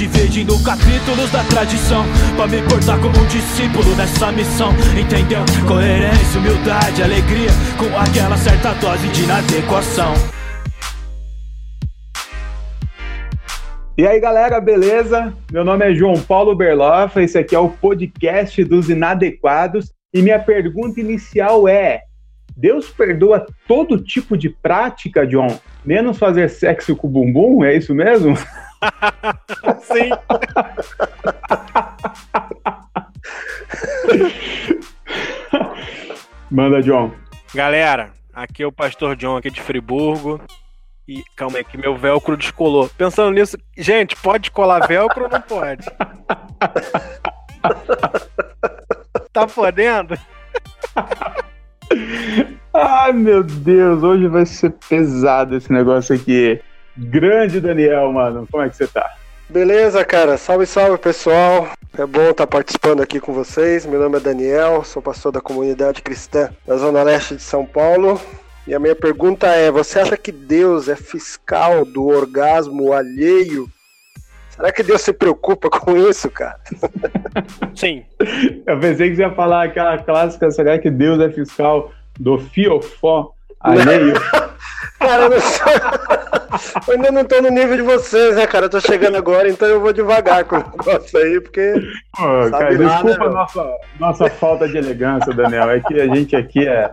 dividindo capítulos da tradição. Pra me portar como um discípulo nessa missão, entendeu? Coerência, humildade, alegria, com aquela certa dose de inadequação. E aí galera, beleza? Meu nome é João Paulo Berlofa, esse aqui é o podcast dos inadequados e minha pergunta inicial é: Deus perdoa todo tipo de prática, John? Menos fazer sexo com o bumbum? É isso mesmo? Sim. Manda, John. Galera, aqui é o Pastor John, aqui de Friburgo. E calma aí, que meu velcro descolou. Pensando nisso, gente, pode colar velcro ou não pode? tá podendo? Ai, meu Deus, hoje vai ser pesado esse negócio aqui. Grande Daniel, mano, como é que você tá? Beleza, cara. Salve, salve, pessoal. É bom estar participando aqui com vocês. Meu nome é Daniel, sou pastor da comunidade cristã da Zona Leste de São Paulo. E a minha pergunta é: você acha que Deus é fiscal do orgasmo alheio? Será que Deus se preocupa com isso, cara? Sim. Eu pensei que você ia falar aquela clássica: será que Deus é fiscal do fiofó alheio? cara, eu, não sou... eu ainda não tô no nível de vocês, né, cara? Eu tô chegando agora, então eu vou devagar com o negócio aí, porque. Pô, cara, desculpa a nossa, nossa falta de elegância, Daniel. É que a gente aqui é.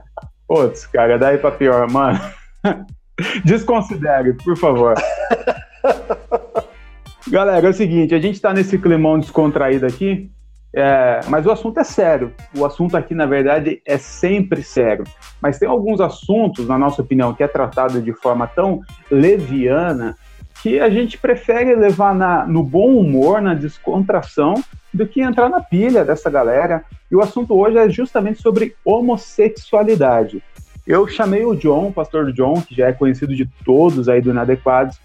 Putz, cara, daí pra pior, mano. Desconsidere, por favor. Galera, é o seguinte, a gente tá nesse climão descontraído aqui, é, mas o assunto é sério. O assunto aqui, na verdade, é sempre sério. Mas tem alguns assuntos, na nossa opinião, que é tratado de forma tão leviana que a gente prefere levar na, no bom humor, na descontração, do que entrar na pilha dessa galera. E o assunto hoje é justamente sobre homossexualidade. Eu chamei o John, o pastor John, que já é conhecido de todos aí do Inadequados,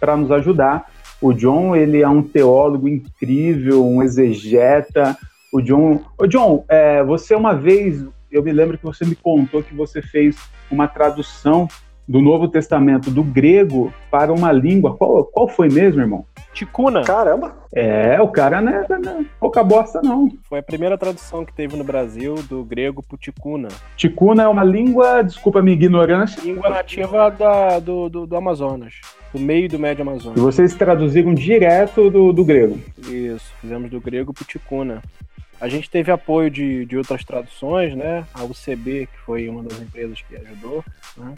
para nos ajudar. O John, ele é um teólogo incrível, um exegeta. O John, o John, é, você uma vez, eu me lembro que você me contou que você fez uma tradução do Novo Testamento do grego para uma língua. Qual, qual foi mesmo, irmão? Ticuna. Caramba! É, o cara não é, não é pouca bosta, não. Foi a primeira tradução que teve no Brasil do grego pro ticuna. Ticuna é uma língua, desculpa a minha ignorância. Língua nativa da, do, do, do Amazonas, do meio do Médio Amazonas. E vocês traduziram direto do, do grego. Isso, fizemos do grego pro ticuna. A gente teve apoio de, de outras traduções, né? A UCB, que foi uma das empresas que ajudou, né?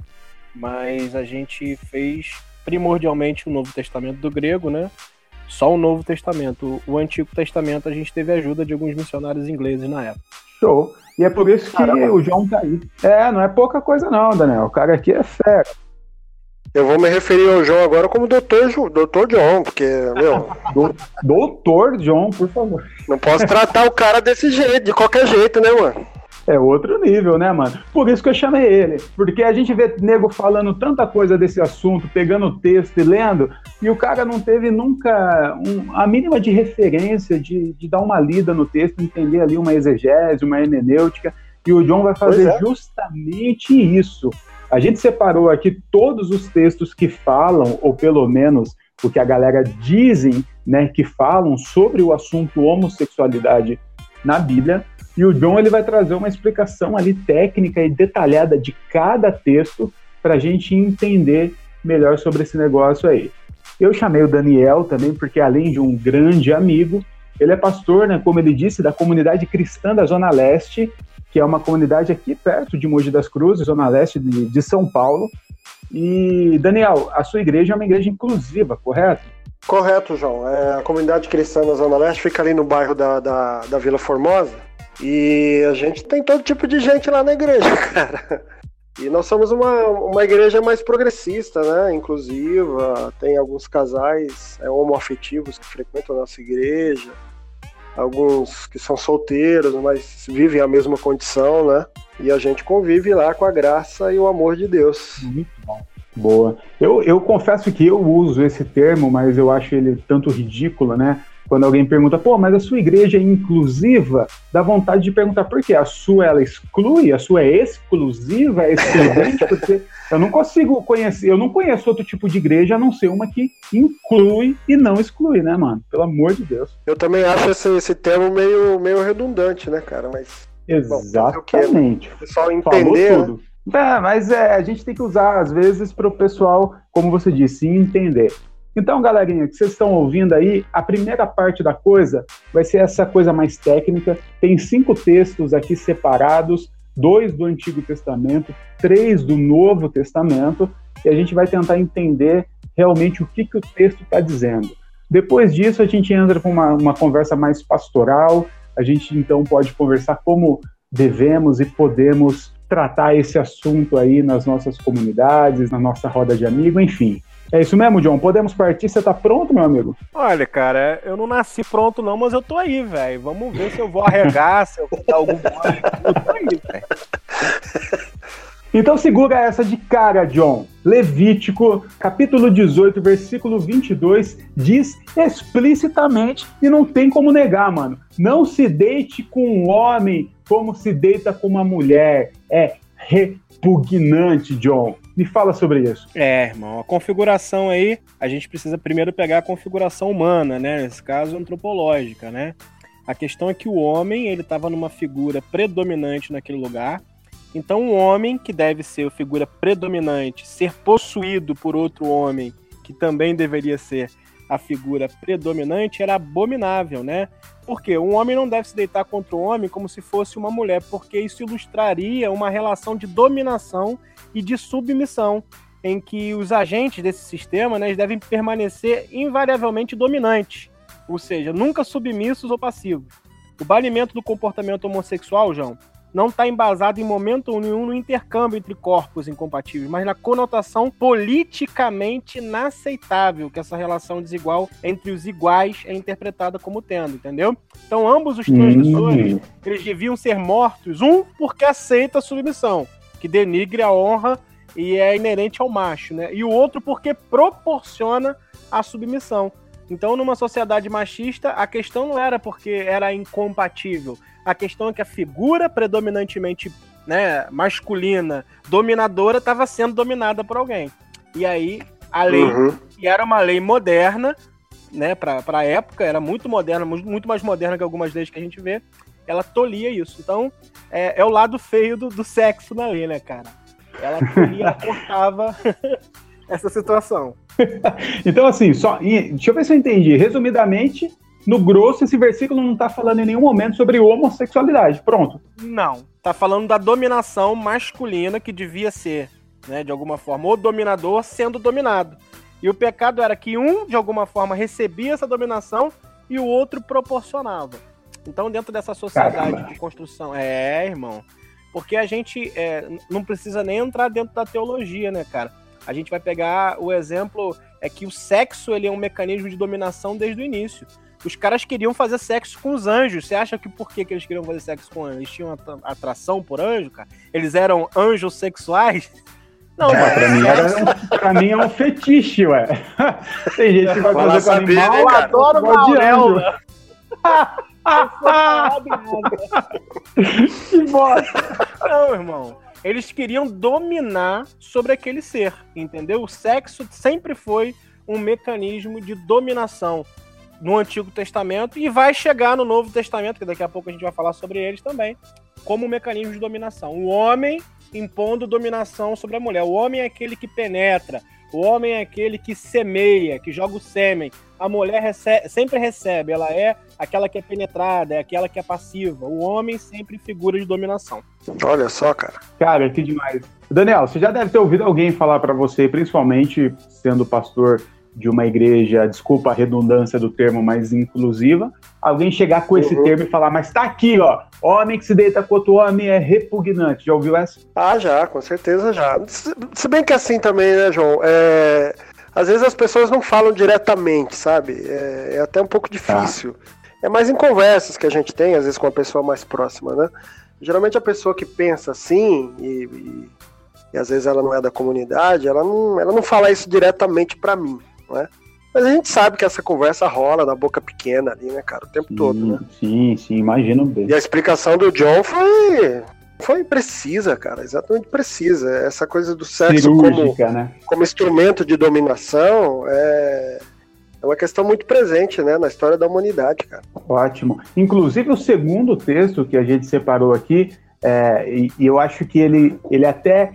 Mas a gente fez primordialmente o Novo Testamento do grego, né? Só o Novo Testamento. O Antigo Testamento a gente teve ajuda de alguns missionários ingleses na época. Show. E é por isso que Caramba. o João tá aí. É, não é pouca coisa não, Daniel. O cara aqui é fera. Eu vou me referir ao João agora como doutor, doutor John, porque, meu. Do, doutor John, por favor. Não posso tratar o cara desse jeito, de qualquer jeito, né, mano? É outro nível, né, mano? Por isso que eu chamei ele. Porque a gente vê nego falando tanta coisa desse assunto, pegando o texto e lendo, e o cara não teve nunca um, a mínima de referência de, de dar uma lida no texto, entender ali uma exegese, uma hermenêutica. E o John vai fazer é. justamente isso. A gente separou aqui todos os textos que falam, ou pelo menos o que a galera dizem, né, que falam sobre o assunto homossexualidade na Bíblia e o John ele vai trazer uma explicação ali técnica e detalhada de cada texto para a gente entender melhor sobre esse negócio aí. Eu chamei o Daniel também porque além de um grande amigo, ele é pastor, né, como ele disse, da comunidade cristã da Zona Leste, que é uma comunidade aqui perto de Mogi das Cruzes, Zona Leste de, de São Paulo. E, Daniel, a sua igreja é uma igreja inclusiva, correto? Correto, João. É, a comunidade cristã da Zona Leste fica ali no bairro da, da, da Vila Formosa. E a gente tem todo tipo de gente lá na igreja, cara. E nós somos uma, uma igreja mais progressista, né? Inclusiva. Tem alguns casais é, homoafetivos que frequentam a nossa igreja. Alguns que são solteiros, mas vivem a mesma condição, né? E a gente convive lá com a graça e o amor de Deus. Muito bom. Boa. Eu, eu confesso que eu uso esse termo, mas eu acho ele tanto ridículo, né? Quando alguém pergunta, pô, mas a sua igreja é inclusiva, dá vontade de perguntar por quê? A sua ela exclui? A sua é exclusiva? É excludente? Porque eu não consigo conhecer, eu não conheço outro tipo de igreja a não ser uma que inclui e não exclui, né, mano? Pelo amor de Deus. Eu também acho esse, esse termo meio, meio redundante, né, cara? Mas. Exatamente. Bom, o pessoal entender. Falou tudo. Né? É, mas é, a gente tem que usar, às vezes, para o pessoal, como você disse, entender. Então, galerinha, que vocês estão ouvindo aí, a primeira parte da coisa vai ser essa coisa mais técnica. Tem cinco textos aqui separados, dois do Antigo Testamento, três do Novo Testamento, e a gente vai tentar entender realmente o que, que o texto está dizendo. Depois disso, a gente entra com uma, uma conversa mais pastoral, a gente então pode conversar como devemos e podemos tratar esse assunto aí nas nossas comunidades, na nossa roda de amigo, enfim. É isso mesmo, John? Podemos partir? Você tá pronto, meu amigo? Olha, cara, eu não nasci pronto não, mas eu tô aí, velho. Vamos ver se eu vou arregar, se eu vou dar algum mole. Eu tô aí, velho. Então segura essa de cara, John. Levítico, capítulo 18, versículo 22, diz explicitamente, e não tem como negar, mano. Não se deite com um homem como se deita com uma mulher. É repugnante, John. Me fala sobre isso. É, irmão, a configuração aí, a gente precisa primeiro pegar a configuração humana, né? Nesse caso, antropológica, né? A questão é que o homem, ele estava numa figura predominante naquele lugar. Então, um homem que deve ser a figura predominante, ser possuído por outro homem, que também deveria ser a figura predominante, era abominável, né? Porque um homem não deve se deitar contra o homem como se fosse uma mulher, porque isso ilustraria uma relação de dominação e de submissão, em que os agentes desse sistema né, devem permanecer invariavelmente dominantes, ou seja, nunca submissos ou passivos. O banimento do comportamento homossexual, João, não está embasado em momento nenhum no intercâmbio entre corpos incompatíveis, mas na conotação politicamente inaceitável que essa relação desigual entre os iguais é interpretada como tendo, entendeu? Então, ambos os transgressores, uhum. eles deviam ser mortos, um porque aceita a submissão, que denigre a honra e é inerente ao macho, né? E o outro porque proporciona a submissão. Então, numa sociedade machista, a questão não era porque era incompatível. A questão é que a figura predominantemente né, masculina, dominadora, estava sendo dominada por alguém. E aí, a lei, uhum. que era uma lei moderna, né, para a época, era muito moderna, muito mais moderna que algumas leis que a gente vê, ela tolia isso. Então, é, é o lado feio do, do sexo na lei, né, cara? Ela tolia, ela cortava essa situação. então, assim, só, deixa eu ver se eu entendi. Resumidamente, no grosso, esse versículo não está falando em nenhum momento sobre homossexualidade. Pronto. Não. Está falando da dominação masculina que devia ser, né, de alguma forma, o dominador sendo dominado. E o pecado era que um, de alguma forma, recebia essa dominação e o outro proporcionava. Então, dentro dessa sociedade Caramba. de construção. É, irmão. Porque a gente é, não precisa nem entrar dentro da teologia, né, cara? A gente vai pegar o exemplo é que o sexo ele é um mecanismo de dominação desde o início. Os caras queriam fazer sexo com os anjos. Você acha que por que, que eles queriam fazer sexo com anjos? Eles tinham atração por anjo, cara? Eles eram anjos sexuais? Não, é, pra, mim era pra mim é um fetiche, ué. Tem gente que vai fazer com animal, né, eu adoro Maurel. que bosta. Não, irmão. Eles queriam dominar sobre aquele ser, entendeu? O sexo sempre foi um mecanismo de dominação no Antigo Testamento e vai chegar no Novo Testamento, que daqui a pouco a gente vai falar sobre eles também, como um mecanismo de dominação. O homem impondo dominação sobre a mulher. O homem é aquele que penetra, o homem é aquele que semeia, que joga o sêmen. A mulher recebe, sempre recebe, ela é aquela que é penetrada, é aquela que é passiva. O homem sempre figura de dominação. Olha só, cara. Cara, que demais. Daniel, você já deve ter ouvido alguém falar para você, principalmente sendo pastor de uma igreja, desculpa a redundância do termo, mais inclusiva, alguém chegar com esse uhum. termo e falar, mas tá aqui, ó, homem que se deita com outro homem é repugnante. Já ouviu essa? Ah, já, com certeza já. Se bem que é assim também, né, João? É... Às vezes as pessoas não falam diretamente, sabe? É, é até um pouco difícil. Tá. É mais em conversas que a gente tem, às vezes com a pessoa mais próxima, né? Geralmente a pessoa que pensa assim e, e, e às vezes ela não é da comunidade, ela não, ela não fala isso diretamente para mim. Né? Mas a gente sabe que essa conversa rola na boca pequena ali, né, cara, o tempo sim, todo, né? Sim, sim, imagino bem. E a explicação do John foi foi precisa, cara, exatamente precisa. Essa coisa do sexo como, né? como instrumento de dominação é, é uma questão muito presente, né, na história da humanidade, cara. Ótimo. Inclusive o segundo texto que a gente separou aqui, é, e, e, eu acho que ele, ele até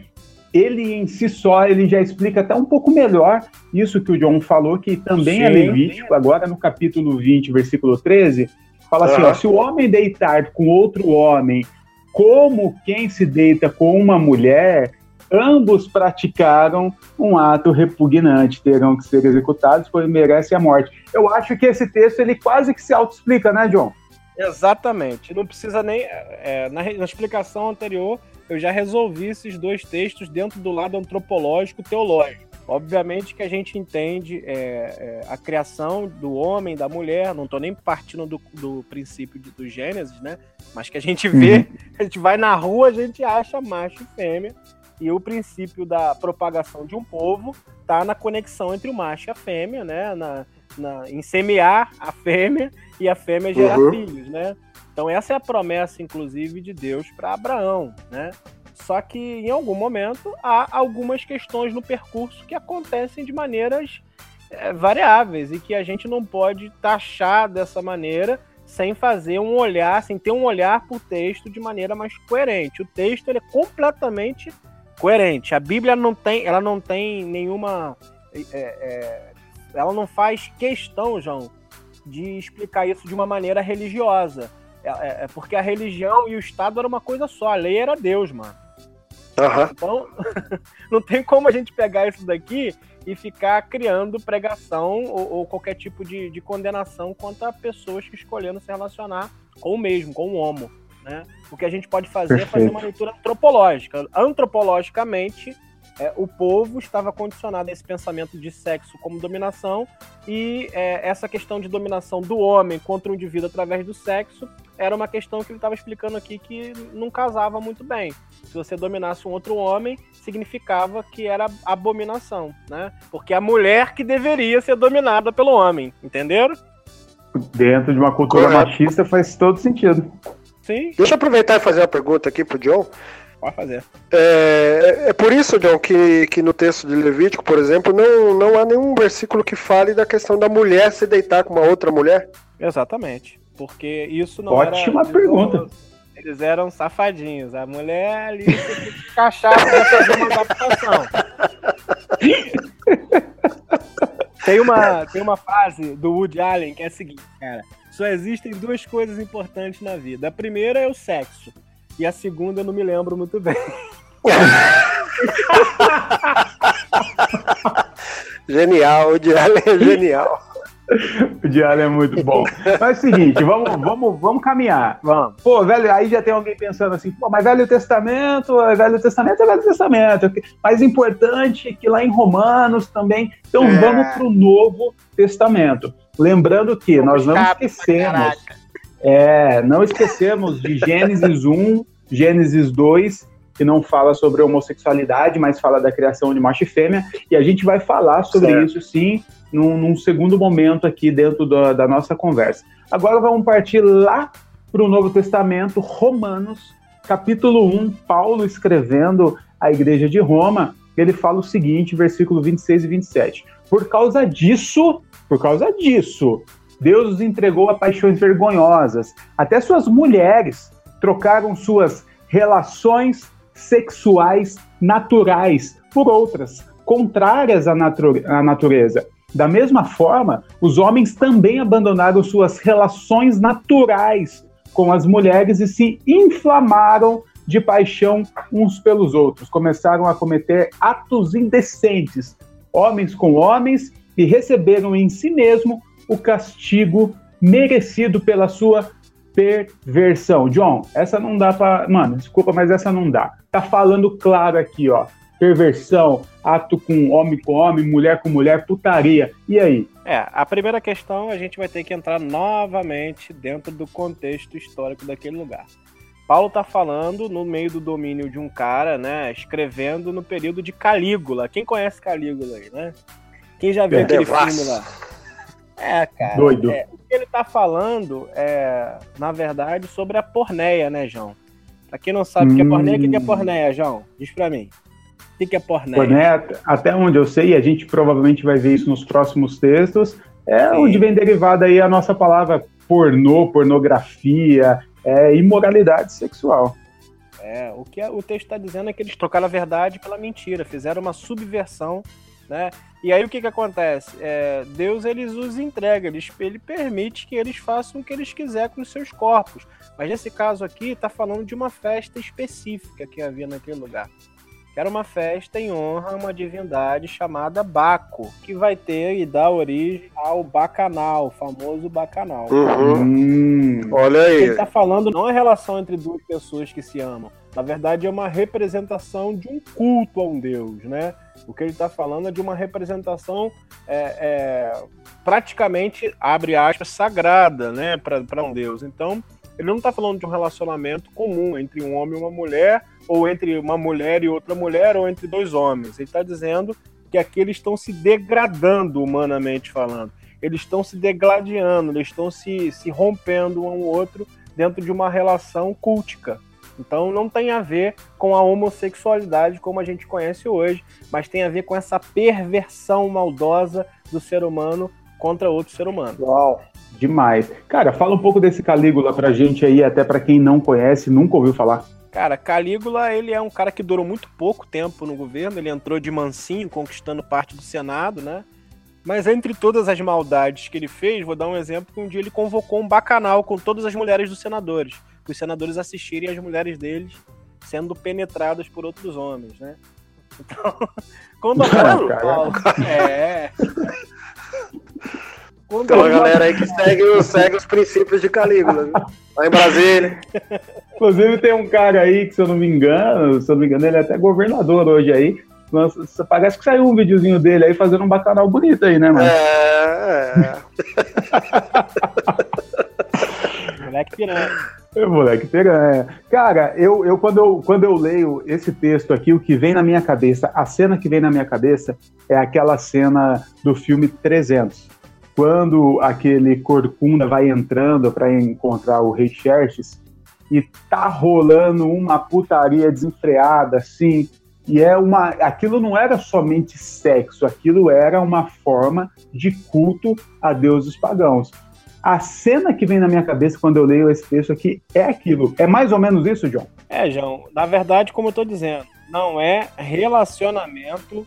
ele em si só ele já explica até um pouco melhor isso que o John falou, que também é Sim. é Levítico, agora no capítulo 20, versículo 13, fala assim: ó, se o homem deitar com outro homem como quem se deita com uma mulher, ambos praticaram um ato repugnante, terão que ser executados, pois merecem a morte. Eu acho que esse texto ele quase que se auto-explica, né, John? Exatamente. Não precisa nem. É, na, na, explicação anterior, eu já resolvi esses dois textos dentro do lado antropológico teológico. Obviamente que a gente entende é, é, a criação do homem, da mulher, não estou nem partindo do, do princípio de, do Gênesis, né? Mas que a gente vê, uhum. a gente vai na rua, a gente acha macho e fêmea, e o princípio da propagação de um povo está na conexão entre o macho e a fêmea, né? Na, na, em semear a fêmea e a fêmea gerar uhum. filhos, né? Então essa é a promessa, inclusive, de Deus para Abraão, né? Só que em algum momento há algumas questões no percurso que acontecem de maneiras é, variáveis e que a gente não pode taxar dessa maneira sem fazer um olhar, sem ter um olhar para o texto de maneira mais coerente. O texto ele é completamente coerente. A Bíblia não tem, ela não tem nenhuma, é, é, ela não faz questão, João, de explicar isso de uma maneira religiosa. É, é, é porque a religião e o Estado era uma coisa só. A lei era Deus, mano. Uhum. Então, não tem como a gente pegar isso daqui e ficar criando pregação ou, ou qualquer tipo de, de, condenação contra pessoas que escolheram se relacionar com o mesmo, com o homo. Né? O que a gente pode fazer Perfeito. é fazer uma leitura antropológica. Antropologicamente, é, o povo estava condicionado a esse pensamento de sexo como dominação e é, essa questão de dominação do homem contra o indivíduo através do sexo era uma questão que ele estava explicando aqui que não casava muito bem. Se você dominasse um outro homem, significava que era abominação, né? Porque a mulher que deveria ser dominada pelo homem, entenderam? Dentro de uma cultura Correto. machista faz todo sentido. Sim. Deixa eu aproveitar e fazer uma pergunta aqui pro John. Pode fazer. É, é por isso, John, que, que no texto de Levítico, por exemplo, não, não há nenhum versículo que fale da questão da mulher se deitar com uma outra mulher. Exatamente. Porque isso não Ótima era. pergunta. Eles eram safadinhos. A mulher ali encaixava pra fazer uma adaptação. tem, uma, tem uma frase do Woody Allen que é a seguinte, cara. Só existem duas coisas importantes na vida. A primeira é o sexo. E a segunda eu não me lembro muito bem. genial, o Diário é genial. O diário é muito bom. Mas é o seguinte, vamos, vamos, vamos caminhar. Vamos. Pô, velho, aí já tem alguém pensando assim, pô, mas Velho Testamento, é Velho Testamento é Velho Testamento. Mais importante que lá em Romanos também. Então é. vamos para o Novo Testamento. Lembrando que nós não esquecemos é, não esquecemos de Gênesis 1, Gênesis 2, que não fala sobre homossexualidade, mas fala da criação de macho e fêmea, e a gente vai falar sobre certo. isso sim num, num, segundo momento aqui dentro da, da nossa conversa. Agora vamos partir lá para o Novo Testamento, Romanos, capítulo 1, Paulo escrevendo à igreja de Roma, ele fala o seguinte, versículo 26 e 27. Por causa disso, por causa disso, Deus os entregou a paixões vergonhosas. Até suas mulheres trocaram suas relações sexuais naturais por outras, contrárias à, natu à natureza. Da mesma forma, os homens também abandonaram suas relações naturais com as mulheres e se inflamaram de paixão uns pelos outros. Começaram a cometer atos indecentes, homens com homens, e receberam em si mesmo o castigo merecido pela sua perversão. John, essa não dá para, mano, desculpa, mas essa não dá. Tá falando claro aqui, ó. Perversão, ato com homem com homem, mulher com mulher, putaria. E aí? É, a primeira questão a gente vai ter que entrar novamente dentro do contexto histórico daquele lugar. Paulo tá falando no meio do domínio de um cara, né, escrevendo no período de Calígula. Quem conhece Calígula aí, né? Quem já viu aquele filme lá? É, cara. Doido. É, o que ele tá falando é, na verdade, sobre a porneia, né, João? Pra quem não sabe o que é porneia, o que é Hum. porneia, João? Diz pra mim. O que é porneia? Porné, até onde eu sei, e a gente provavelmente vai ver isso nos próximos textos, é Sim. onde vem derivada aí a nossa palavra pornô, pornografia, é, imoralidade sexual. É, o que o texto está dizendo é que eles trocaram a verdade pela mentira, fizeram uma subversão, né? E aí o que que acontece? É, Deus eles os entrega, eles, ele permite que eles façam o que eles quiserem com os seus corpos. Mas nesse caso aqui está falando de uma festa específica que havia naquele lugar. Que era uma festa em honra a uma divindade chamada Baco, que vai ter e dar origem ao bacanal, o famoso bacanal. Uhum. Hum, Olha que ele aí. está falando não é relação entre duas pessoas que se amam. Na verdade, é uma representação de um culto a um Deus, né? O que ele está falando é de uma representação é, é, praticamente, abre aspas, sagrada, né? Para um Deus. Então, ele não está falando de um relacionamento comum entre um homem e uma mulher, ou entre uma mulher e outra mulher, ou entre dois homens. Ele está dizendo que aqui eles estão se degradando, humanamente falando eles estão se degladiando, eles estão se, se rompendo um ao outro dentro de uma relação cultica. Então não tem a ver com a homossexualidade como a gente conhece hoje, mas tem a ver com essa perversão maldosa do ser humano contra outro ser humano. Uau. demais. Cara, fala um pouco desse Calígula pra gente aí, até pra quem não conhece, nunca ouviu falar. Cara, Calígula, ele é um cara que durou muito pouco tempo no governo, ele entrou de mansinho, conquistando parte do Senado, né? Mas entre todas as maldades que ele fez, vou dar um exemplo que um dia ele convocou um bacanal com todas as mulheres dos senadores, para os senadores assistirem as mulheres deles sendo penetradas por outros homens, né? Então, quando Cara. Paulo, é. Quando Então a galera aí que segue, os- segue os princípios de Calígula, viu? Lá em Brasília. Inclusive tem um cara aí que, se eu não me engano, se eu não me engano, ele é até governador hoje aí. Mas Parece que saiu um videozinho dele aí fazendo um bacanal bonito aí, né, mano? É, é. moleque piranha. É, moleque, piranha. Cara, eu, eu, quando eu quando eu leio esse texto aqui, o que vem na minha cabeça, a cena que vem na minha cabeça é aquela cena do filme 300. Quando aquele corcunda vai entrando para encontrar o rei Xerxes e tá rolando uma putaria desenfreada, assim, e é uma. Aquilo não era somente sexo, aquilo era uma forma de culto a deuses pagãos. A cena que vem na minha cabeça quando eu leio esse texto aqui é aquilo. É mais ou menos isso, John? É, João, na verdade, como eu tô dizendo, não é relacionamento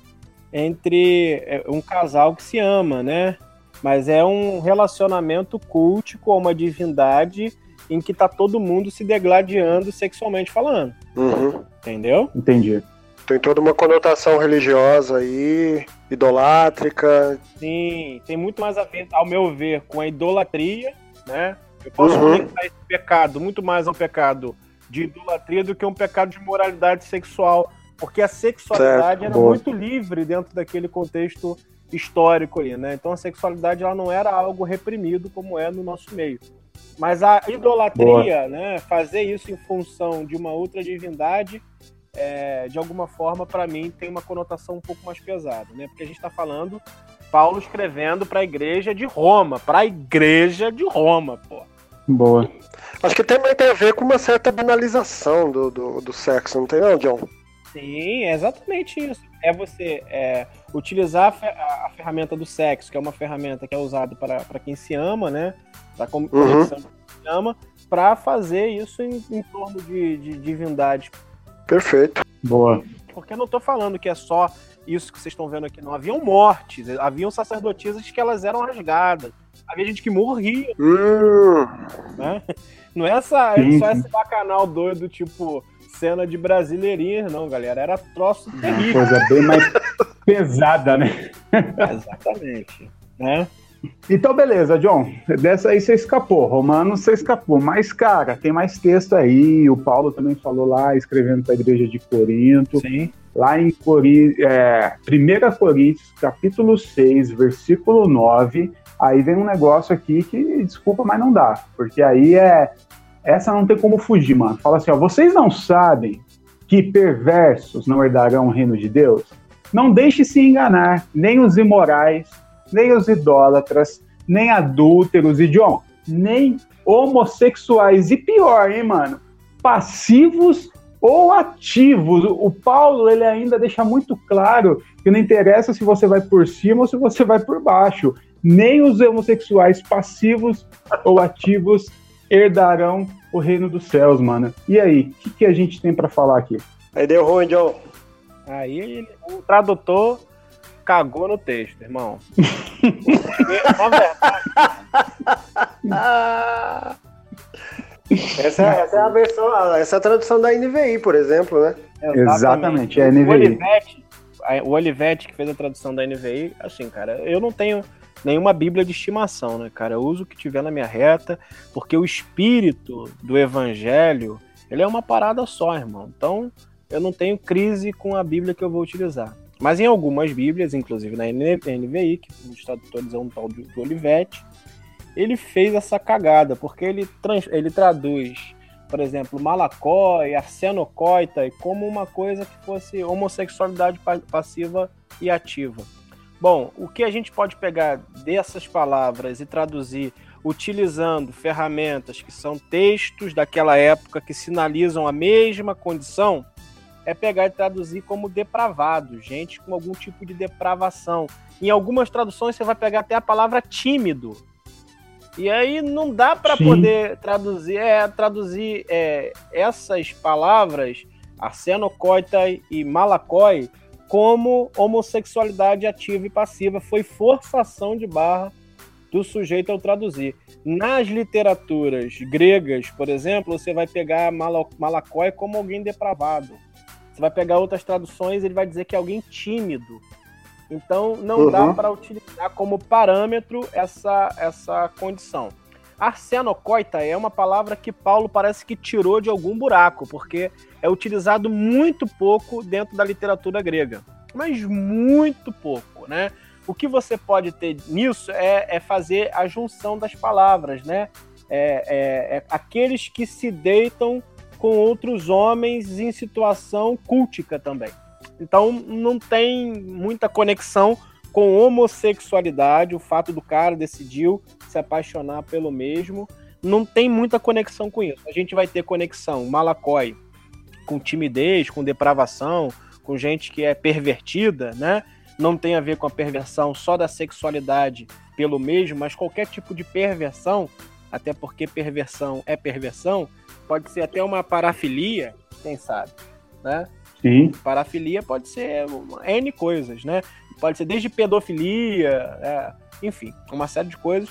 entre é, um casal que se ama, né? Mas é um relacionamento cultico a uma divindade em que tá todo mundo se degladiando sexualmente falando, Uhum. entendeu? Entendi. Tem toda uma conotação religiosa aí, idolátrica. Sim, tem muito mais a ver, ao meu ver, com a idolatria, né? Eu posso Uhum. conectar esse pecado muito mais ao pecado de idolatria do que um pecado de moralidade sexual, porque a sexualidade Certo, era boa. muito livre dentro daquele contexto histórico aí, né? Então a sexualidade ela não era algo reprimido como é no nosso meio. Mas a idolatria, né, fazer isso em função de uma outra divindade, é, de alguma forma, para mim, tem uma conotação um pouco mais pesada, né? Porque a gente está falando Paulo escrevendo para a igreja de Roma, para a igreja de Roma, pô. Boa. Acho que também tem a ver com uma certa banalização do, do, do sexo, não tem não, John? Sim, é exatamente isso. É você é, utilizar a, fe- a- ferramenta do sexo, que é uma ferramenta que é usada para para quem se ama, né? Para Uhum. quem se ama, para fazer isso em, em torno de, de divindades Perfeito. Boa. Porque eu não tô falando que é só isso que vocês estão vendo aqui, não. Haviam mortes, haviam sacerdotisas que elas eram rasgadas. Havia gente que morria, Hum, né? Não é essa, Sim, só sim. esse bacanal doido, tipo, cena de brasileirinha, não, galera. Era troço terrível. Coisa bem mais pesada, né? Exatamente. Né? Então, beleza, John. Dessa aí você escapou. Romano, você escapou. Mas, cara, tem mais texto aí. O Paulo também falou lá, escrevendo para a igreja de Corinto. Sim. Lá em Cori é, 1 Coríntios, capítulo 6, versículo 9. Aí vem um negócio aqui que, desculpa, mas não dá. Porque aí é. Essa não tem como fugir, mano. Fala assim, ó. Vocês não sabem que perversos não herdarão o reino de Deus? Não deixe se enganar, nem os imorais, nem os idólatras, nem adúlteros, e John, nem homossexuais. E pior, hein, mano? Passivos ou ativos. O Paulo, ele ainda deixa muito claro que não interessa se você vai por cima ou se você vai por baixo. Nem os homossexuais passivos ou ativos herdarão o reino dos céus, mano. E aí, o que, que, a gente tem para falar aqui? Aí deu ruim, John. Aí o tradutor cagou no texto, irmão. Na verdade. essa, essa, é a versão, essa é a tradução da NVI, por exemplo, né? Exatamente, é a NVI. O Olivetti, o Olivetti, que fez a tradução da NVI, assim, cara, eu não tenho nenhuma Bíblia de estimação, né, cara? Eu uso o que tiver na minha reta, porque o espírito do evangelho, ele é uma parada só, irmão. Então, eu não tenho crise com a Bíblia que eu vou utilizar. Mas em algumas Bíblias, inclusive na NVI, que os tradutores é um tal do Olivetti, ele fez essa cagada, porque ele, trans, ele traduz, por exemplo, malacói, arsenocoita como uma coisa que fosse homossexualidade passiva e ativa. Bom, o que a gente pode pegar dessas palavras e traduzir utilizando ferramentas que são textos daquela época que sinalizam a mesma condição, é pegar e traduzir como depravado, gente com algum tipo de depravação. Em algumas traduções você vai pegar até a palavra tímido. E aí não dá para poder traduzir, é, traduzir é, essas palavras, arsenocoita e malacói, como homossexualidade ativa e passiva. Foi forçação de barra do sujeito ao traduzir. Nas literaturas gregas, por exemplo, você vai pegar malacói como alguém depravado. Você vai pegar outras traduções, ele vai dizer que é alguém tímido. Então não uhum. dá para utilizar como parâmetro essa, essa condição. Arsenocoita é uma palavra que Paulo parece que tirou de algum buraco, porque é utilizado muito pouco dentro da literatura grega. Mas muito pouco, né? O que você pode ter nisso é, é fazer a junção das palavras, né? É, é, é aqueles que se deitam com outros homens em situação cultica também. Então não tem muita conexão com homossexualidade, o fato do cara decidiu se apaixonar pelo mesmo, não tem muita conexão com isso. A gente vai ter conexão malacói com timidez, com depravação, com gente que é pervertida, né? Não tem a ver com a perversão só da sexualidade pelo mesmo, mas qualquer tipo de perversão, até porque perversão é perversão, pode ser até uma parafilia, quem sabe, né? Sim. Parafilia pode ser N coisas, né? Pode ser desde pedofilia, é, enfim, uma série de coisas.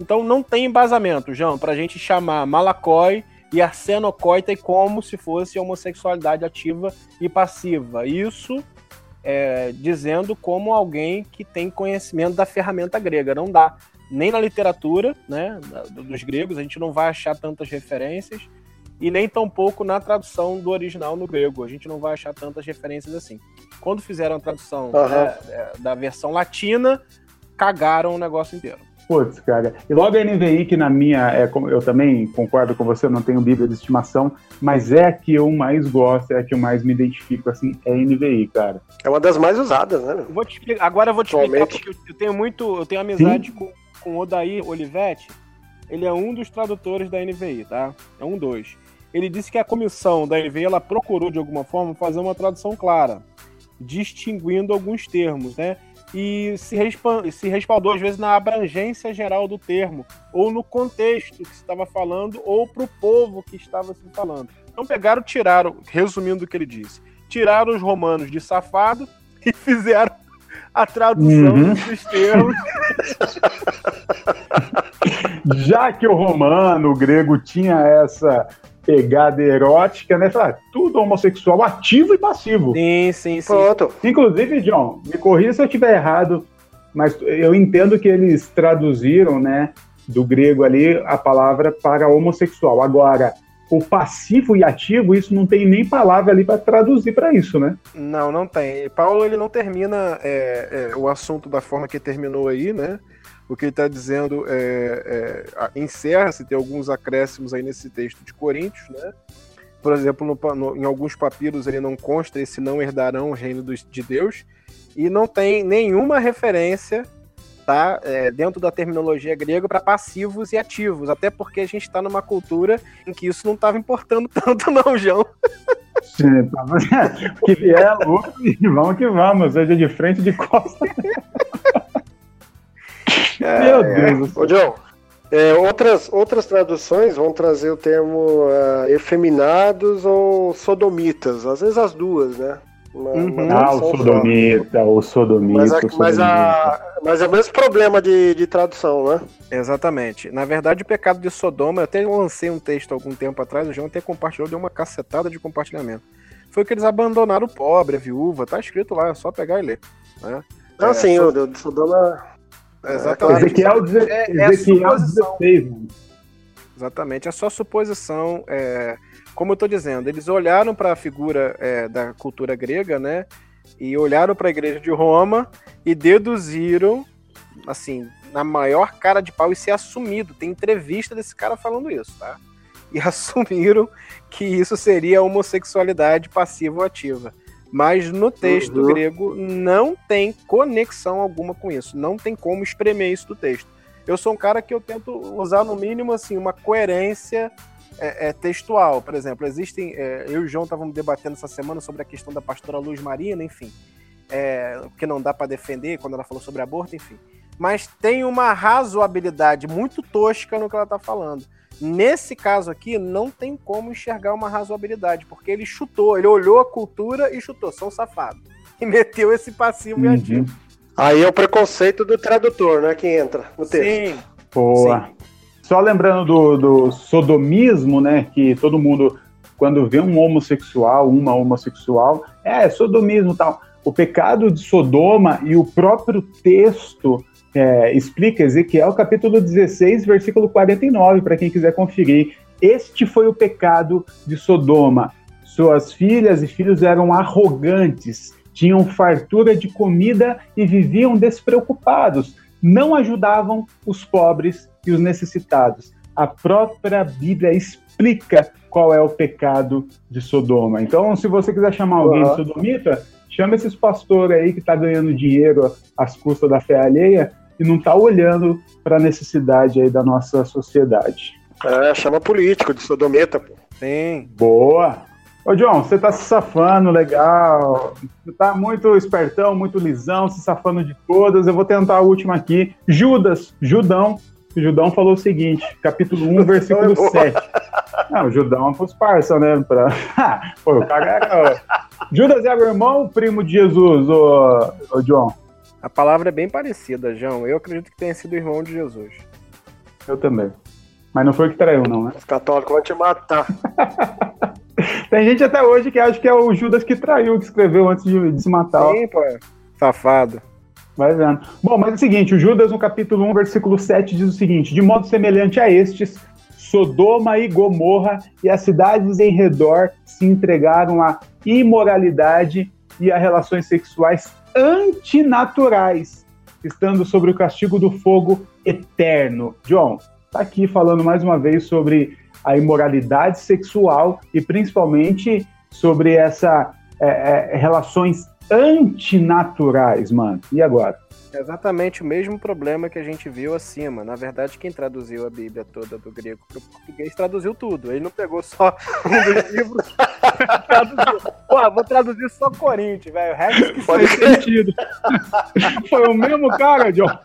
Então não tem embasamento, João, para a gente chamar malacói e arsenocoita como se fosse homossexualidade ativa e passiva. Isso é, dizendo como alguém que tem conhecimento da ferramenta grega. Não dá. Nem na literatura né, dos gregos, a gente não vai achar tantas referências e nem tampouco na tradução do original no grego. A gente não vai achar tantas referências assim. Quando fizeram a tradução uhum. né, da versão latina, cagaram o negócio inteiro. Putz, cara. E logo a NVI, que na minha, é, eu também concordo com você, eu não tenho Bíblia de estimação, mas é a que eu mais gosto, é a que eu mais me identifico, assim, é a NVI, cara. É uma das mais usadas, né? Vou te explicar, agora eu vou te explicar, porque eu tenho muito, eu tenho amizade com, com o Odair Olivetti, ele é um dos tradutores da NVI, tá? É um dos ele disse que a comissão da EV ela procurou de alguma forma fazer uma tradução clara, distinguindo alguns termos, né? E se, se respaldou às vezes na abrangência geral do termo, ou no contexto que se estava falando, ou para o povo que estava se falando. Então pegaram, tiraram, resumindo o que ele disse, tiraram os romanos de safado e fizeram a tradução uhum. dos termos. Já que o romano, o grego tinha essa pegada erótica, né? Falar, tudo homossexual ativo e passivo. Sim, sim, sim. Pronto. Inclusive, John, me corrija se eu estiver errado, mas eu entendo que eles traduziram, né, do grego ali a palavra para homossexual. Agora, o passivo e ativo, isso não tem nem palavra ali para traduzir para isso, né? Não, não tem. Paulo ele não termina é, é, o assunto da forma que terminou aí, né? O que ele está dizendo é, é encerra-se, tem alguns acréscimos aí nesse texto de Coríntios, né? Por exemplo, no, no, em alguns papiros ele não consta esse não herdarão o reino dos, de Deus, e não tem nenhuma referência tá? É, dentro da terminologia grega para passivos e ativos, até porque a gente está numa cultura em que isso não estava importando tanto, não, João. Sim, tá que vier lucro e vamos que vamos, seja de frente de costa. É, Meu Deus. É. Ô, João, é, outras, outras traduções vão trazer o termo uh, efeminados ou sodomitas, às vezes as duas, né? Uma, uhum. uma ah, o sodomita, o sodomita. Mas, a, o mas, a, mas é o mesmo problema de, de tradução, né? Exatamente. Na verdade, o pecado de Sodoma, eu até lancei um texto algum tempo atrás, o João até compartilhou, deu uma cacetada de compartilhamento. Foi que eles abandonaram o pobre, a viúva, tá escrito lá, é só pegar e ler. Né? Ah, é, sim, o de Sodoma. É, exatamente. Ezequiel, é, Ezequiel 16, mano. Exatamente, é só suposição. É, como eu estou dizendo, eles olharam para a figura é, da cultura grega, né? E olharam para a igreja de Roma e deduziram, assim, na maior cara de pau e ser assumido. Tem entrevista desse cara falando isso, tá? E assumiram que isso seria homossexualidade passiva ou ativa. Mas no texto uhum. grego não tem conexão alguma com isso. Não tem como espremer isso do texto. Eu sou um cara que eu tento usar no mínimo assim uma coerência é, é, textual. Por exemplo, existem. É, eu e o João estávamos debatendo essa semana sobre a questão da pastora Luz Marina, enfim. É, que não dá para defender quando ela falou sobre aborto, enfim. Mas tem uma razoabilidade muito tosca no que ela está falando. Nesse caso aqui, não tem como enxergar uma razoabilidade, porque ele chutou, ele olhou a cultura e chutou, são safado. E meteu esse passivo uhum. e ativo. Aí é o preconceito do tradutor, né, que entra no texto. Sim. Boa. Sim. Só lembrando do, do sodomismo, né? Que todo mundo, quando vê um homossexual, uma homossexual, é sodomismo tal. O pecado de Sodoma e o próprio texto é, explica Ezequiel capítulo 16, versículo 49, para quem quiser conferir. Este foi o pecado de Sodoma. Suas filhas e filhos eram arrogantes, tinham fartura de comida e viviam despreocupados, não ajudavam os pobres e os necessitados. A própria Bíblia explica qual é o pecado de Sodoma. Então, se você quiser chamar alguém de sodomita, chama esses pastores aí que está ganhando dinheiro às custas da fé alheia e não está olhando para a necessidade aí da nossa sociedade. É, chama político de sodomita, pô. Sim. Boa. Ô, John, você tá se safando, legal. Você tá muito espertão, muito lisão, se safando de todas. Eu vou tentar a última aqui. Judas, Judão, o Judão falou o seguinte, capítulo 1, versículo 7. Não, o Judão é pros parça, né? Pra... Pô, o cara era... Judas é o irmão primo de Jesus, ô, ô John? A palavra é bem parecida, João. Eu acredito que tenha sido irmão de Jesus. Eu também. Mas não foi o que traiu, não, né? Os católicos vão te matar. Tem gente até hoje que acha que é o Judas que traiu, que escreveu antes de, de se matar. Sim, pô. Safado. Vai vendo. Bom, mas é o seguinte, o Judas, no capítulo 1, versículo 7, diz o seguinte: De modo semelhante a estes, Sodoma e Gomorra e as cidades em redor se entregaram à imoralidade e a relações sexuais antinaturais, estando sobre o castigo do fogo eterno. John, tá aqui falando mais uma vez sobre a imoralidade sexual e principalmente sobre essa é, é, relações antinaturais, mano. E agora? É exatamente o mesmo problema que a gente viu acima. Na verdade, quem traduziu a Bíblia toda do grego para o português traduziu tudo. Ele não pegou só um dos livros. traduziu. Pô, vou traduzir só Corinthians, velho. O resto que faz sentido. Foi o mesmo cara, John.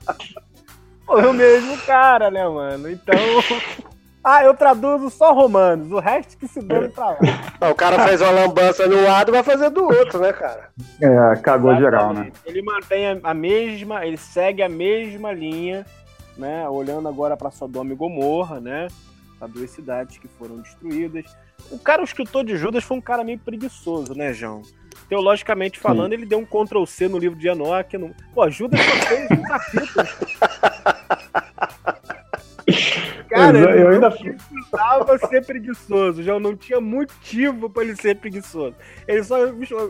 Foi o mesmo cara, né, mano? Então. Ah, eu traduzo só romanos, o resto que se dane pra lá. o cara fez uma lambança no lado, vai fazer do outro, né, cara? É, cagou Exatamente. geral, né? Ele mantém a mesma, ele segue a mesma linha, né? Olhando agora para Sodoma e Gomorra, né? As duas cidades que foram destruídas. O cara, o escritor de Judas, foi um cara meio preguiçoso, né, João? Teologicamente falando, Sim. ele deu um Ctrl C no livro de Enoch. No... Pô, Judas só fez um capítulo. Cara, eu, eu ainda precisava ser preguiçoso, já não tinha motivo para ele ser preguiçoso. Ele só,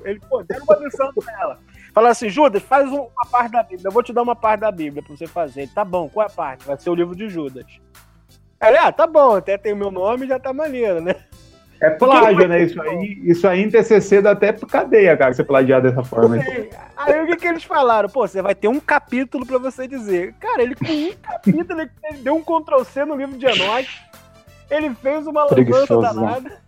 ele, pô, deram uma missão pra ela. Fala assim, Judas, faz uma parte da Bíblia, eu vou te dar uma parte da Bíblia pra você fazer. Ele, tá bom, qual é a parte? Vai ser o livro de Judas. Ele, ah, tá bom, até tem o meu nome já tá maneiro, né? É plágio, né? Isso aí, isso aí em TCC dá até cadeia, cara, você plagiar dessa forma. Aí, aí o que, que eles falaram? Pô, você vai ter um capítulo pra você dizer. Cara, ele com um capítulo, ele deu um Ctrl C no livro de Enoch. Ele fez uma lambança danada.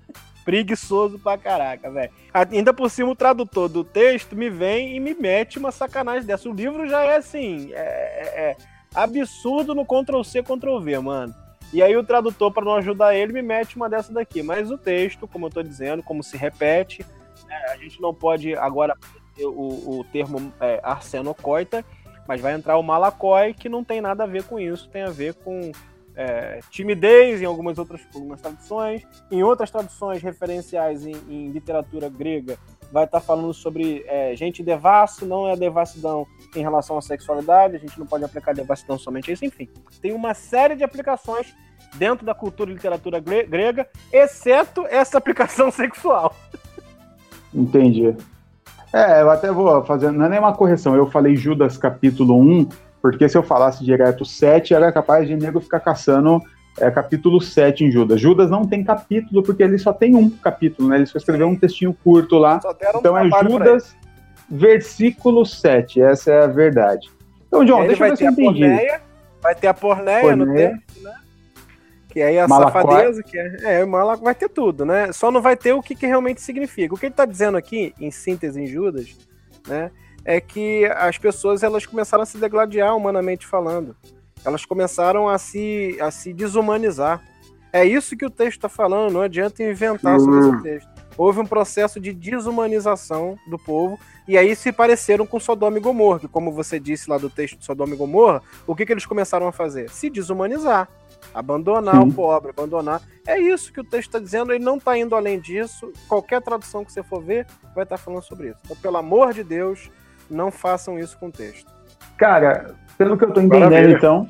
Preguiçoso pra caraca, velho. Ainda por cima, o tradutor do texto me vem e me mete uma sacanagem dessa. O livro já é assim, é, é, é absurdo no Ctrl C, Ctrl V, mano. E aí o tradutor, para não ajudar ele, me mete uma dessa daqui. Mas o texto, como eu tô dizendo, como se repete, né, a gente não pode agora o, o termo é, arsenocoita, mas vai entrar o malacói, que não tem nada a ver com isso, tem a ver com é, timidez em algumas outras algumas traduções. Em outras traduções referenciais em, em literatura grega, vai estar tá falando sobre é, gente devasso, não é devassidão em relação à sexualidade, a gente não pode aplicar devassidão somente a isso, enfim. Tem uma série de aplicações dentro da cultura e literatura grega, exceto essa aplicação sexual. Entendi. É, eu até vou fazer, não é nem uma correção, eu falei Judas capítulo 1, porque se eu falasse direto 7, era capaz de nego ficar caçando é, capítulo 7 em Judas. Judas não tem capítulo, porque ele só tem um capítulo, né? Ele só escreveu um textinho curto lá. Um então é Judas, versículo 7. Essa é a verdade. Então, John, deixa eu ver se eu entendi. Porneia, vai ter a porneia, porneia. no texto, né? Que aí a Malacói. safadeza, que é, é, o vai ter tudo, né? Só não vai ter o que, que realmente significa. O que ele está dizendo aqui, em síntese em Judas, né? É que as pessoas elas começaram a se degladiar humanamente falando elas começaram a se, a se desumanizar. É isso que o texto está falando, não adianta inventar sobre esse texto. Houve um processo de desumanização do povo, e aí se pareceram com Sodoma e Gomorra, que como você disse lá do texto de Sodoma e Gomorra, o que, que eles começaram a fazer? Se desumanizar, abandonar Sim. o pobre, abandonar. É isso que o texto está dizendo, ele não está indo além disso. Qualquer tradução que você for ver vai estar tá falando sobre isso. Então, pelo amor de Deus, não façam isso com o texto. Cara, pelo que eu estou entendendo, Maravilha. então,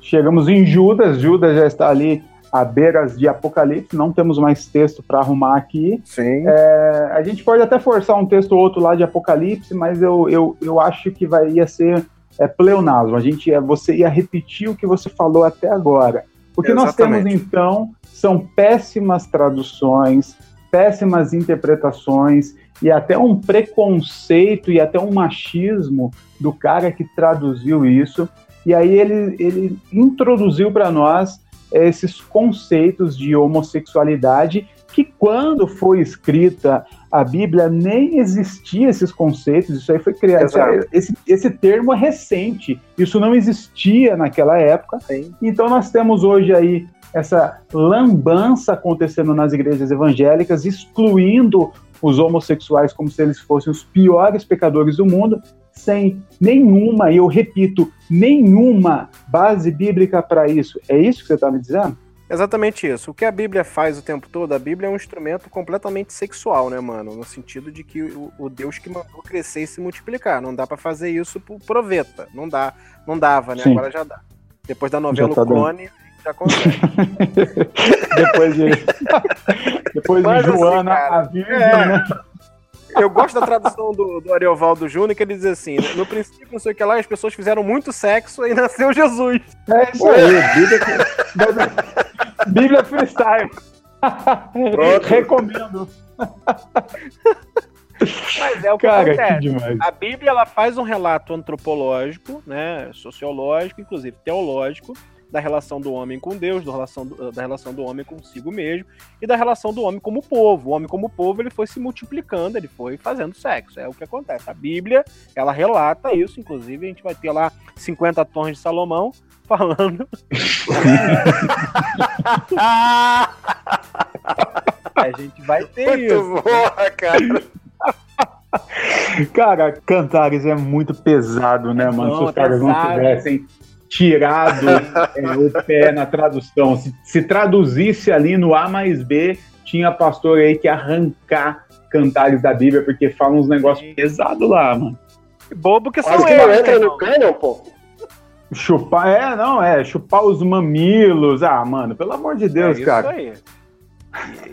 chegamos em Judas. Judas já está ali à beiras de Apocalipse, não temos mais texto para arrumar aqui. Sim. É, a gente pode até forçar um texto ou outro lá de Apocalipse, mas eu, eu, eu acho que vai, ia ser é, pleonasmo. A gente ia, você ia repetir o que você falou até agora. O que nós temos, então, são péssimas traduções, péssimas interpretações e até um preconceito e até um machismo do cara que traduziu isso. E aí ele, ele introduziu para nós esses conceitos de homossexualidade que quando foi escrita a Bíblia nem existia esses conceitos, isso aí foi criado. Esse, esse termo é recente, isso não existia naquela época. Sim. Então nós temos hoje aí essa lambança acontecendo nas igrejas evangélicas, excluindo os homossexuais como se eles fossem os piores pecadores do mundo, sem nenhuma, e eu repito, nenhuma base bíblica para isso. É isso que você está me dizendo? Exatamente isso. O que a Bíblia faz o tempo todo, a Bíblia é um instrumento completamente sexual, né, mano? No sentido de que o, o Deus que mandou crescer e se multiplicar. Não dá para fazer isso por proveta. Não dá, não dava, né? Sim. Agora já dá. Depois da novela tá Clone, dando. Já consegue. depois de, depois de assim, Joana, assim, a Virgem, é. né? Eu gosto da tradução do, do Ariovaldo Júnior, que ele diz assim: no princípio, não sei o que lá, as pessoas fizeram muito sexo e nasceu Jesus. É isso aí, Bíblia, Bíblia freestyle. Pronto. Recomendo. Mas é o que Cara, acontece. Que. A Bíblia ela faz um relato antropológico, né, sociológico, inclusive teológico, da relação do homem com Deus, da relação do, da relação do homem consigo mesmo e da relação do homem como povo. O homem como povo ele foi se multiplicando, ele foi fazendo sexo. É o que acontece. A Bíblia ela relata isso, inclusive a gente vai ter lá 50 tons de Salomão falando. a gente vai ter Muito isso. Boa, cara. Cara, Cantares é muito pesado, né, mano? Não, Se os caras não tivessem tirado é, o pé na tradução. Se, se, traduzisse ali no A mais B, tinha pastor aí que arrancar cantares da Bíblia, porque fala uns negócios pesados lá, mano. Que bobo que são eles. não entra no cânion, pô. Chupar, é, não, é, chupar os mamilos. Ah, mano, pelo amor de Deus, é cara. Aí.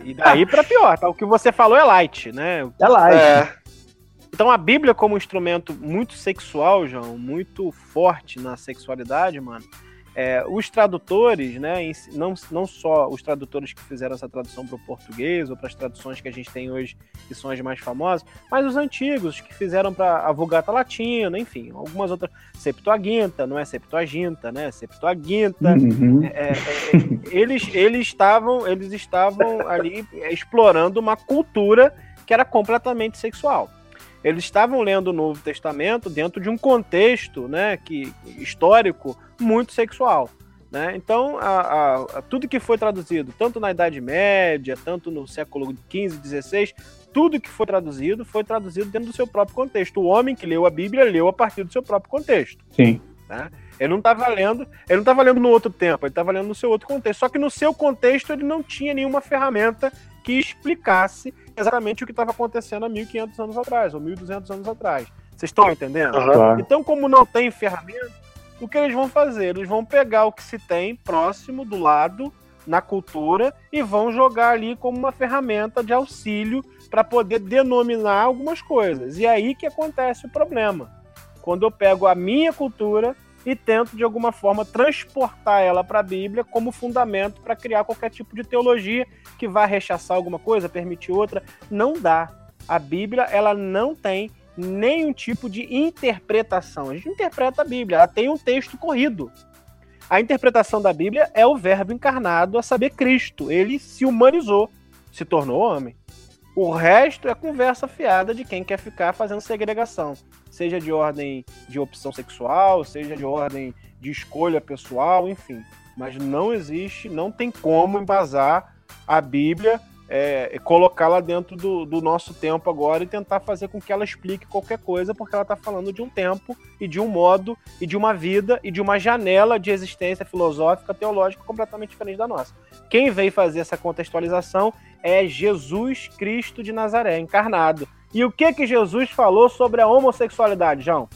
E daí pra pior, tá? O que você falou é light, né? É light. É. Então a Bíblia como instrumento muito sexual, João, muito forte na sexualidade, mano, é, os tradutores, né, não, não só os tradutores que fizeram essa tradução para o português ou para as traduções que a gente tem hoje, que são as mais famosas, mas os antigos que fizeram para a Vulgata Latina, enfim, algumas outras. Septuaginta, não é Septuaginta, né? Septuaginta. Uhum. É, é, é eles, eles, estavam, eles estavam ali explorando uma cultura que era completamente sexual eles estavam lendo o Novo Testamento dentro de um contexto né, que, histórico muito sexual. Né? Então, a, a, tudo que foi traduzido, tanto na Idade Média, tanto no século XV, XVI, tudo que foi traduzido foi traduzido dentro do seu próprio contexto. O homem que leu a Bíblia leu a partir do seu próprio contexto. Sim. Né? Ele não estava lendo, ele não estava lendo no outro tempo, ele estava lendo no seu outro contexto. Só que no seu contexto ele não tinha nenhuma ferramenta que explicasse exatamente o que estava acontecendo há 1500 anos atrás, ou 1200 anos atrás. Vocês estão entendendo? Uhum. Então, como não tem ferramenta, o que eles vão fazer? Eles vão pegar o que se tem próximo, do lado, na cultura, e vão jogar ali como uma ferramenta de auxílio para poder denominar algumas coisas. E é aí que acontece o problema. Quando eu pego a minha cultura e tento de alguma forma transportar ela para a Bíblia como fundamento para criar qualquer tipo de teologia que vá rechaçar alguma coisa, permitir outra, não dá. A Bíblia ela não tem nenhum tipo de interpretação. A gente interpreta a Bíblia, ela tem um texto corrido. A interpretação da Bíblia é o Verbo encarnado, a saber, Cristo. Ele se humanizou, se tornou homem. O resto é conversa fiada de quem quer ficar fazendo segregação, seja de ordem de opção sexual, seja de ordem de escolha pessoal, enfim. Mas não existe, não tem como embasar a Bíblia é, colocá-la dentro do, do, nosso tempo agora e tentar fazer com que ela explique qualquer coisa, porque ela está falando de um tempo e de um modo e de uma vida e de uma janela de existência filosófica, teológica completamente diferente da nossa. Quem veio fazer essa contextualização é Jesus Cristo de Nazaré, encarnado. E o que que Jesus falou sobre a homossexualidade, João?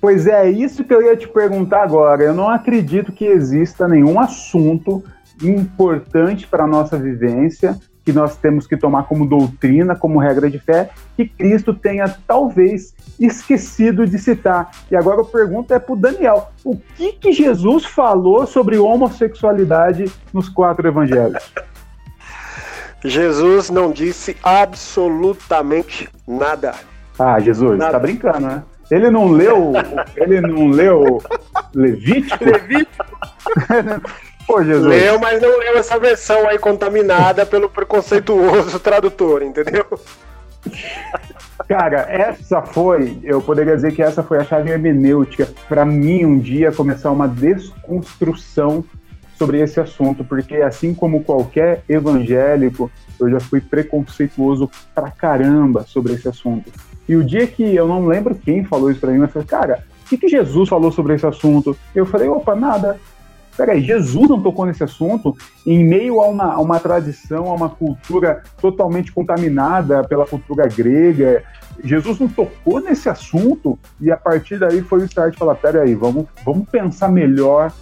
Pois é, isso que eu ia te perguntar agora. Eu não acredito que exista nenhum assunto importante para a nossa vivência que nós temos que tomar como doutrina, como regra de fé, que Cristo tenha talvez esquecido de citar. E agora a pergunta é para o Daniel: o que, que Jesus falou sobre homossexualidade nos quatro evangelhos? Jesus não disse absolutamente nada. Ah, Jesus, nada. tá brincando, né? Ele não leu, ele não leu Levítico? Levítico? Pô, Jesus. Leu, mas não leu essa versão aí contaminada pelo preconceituoso tradutor, entendeu? Cara, essa foi, eu poderia dizer que essa foi a chave hermenêutica para mim um dia começar uma desconstrução sobre esse assunto, porque assim como qualquer evangélico, eu já fui preconceituoso pra caramba sobre esse assunto. E o dia que eu não lembro quem falou isso pra mim, eu falei, cara, o que, que Jesus falou sobre esse assunto? Eu falei, opa, nada peraí, Jesus não tocou nesse assunto em meio a uma, a uma tradição, a uma cultura totalmente contaminada pela cultura grega. Jesus não tocou nesse assunto e a partir daí foi o start de falar, peraí, vamos, vamos pensar melhor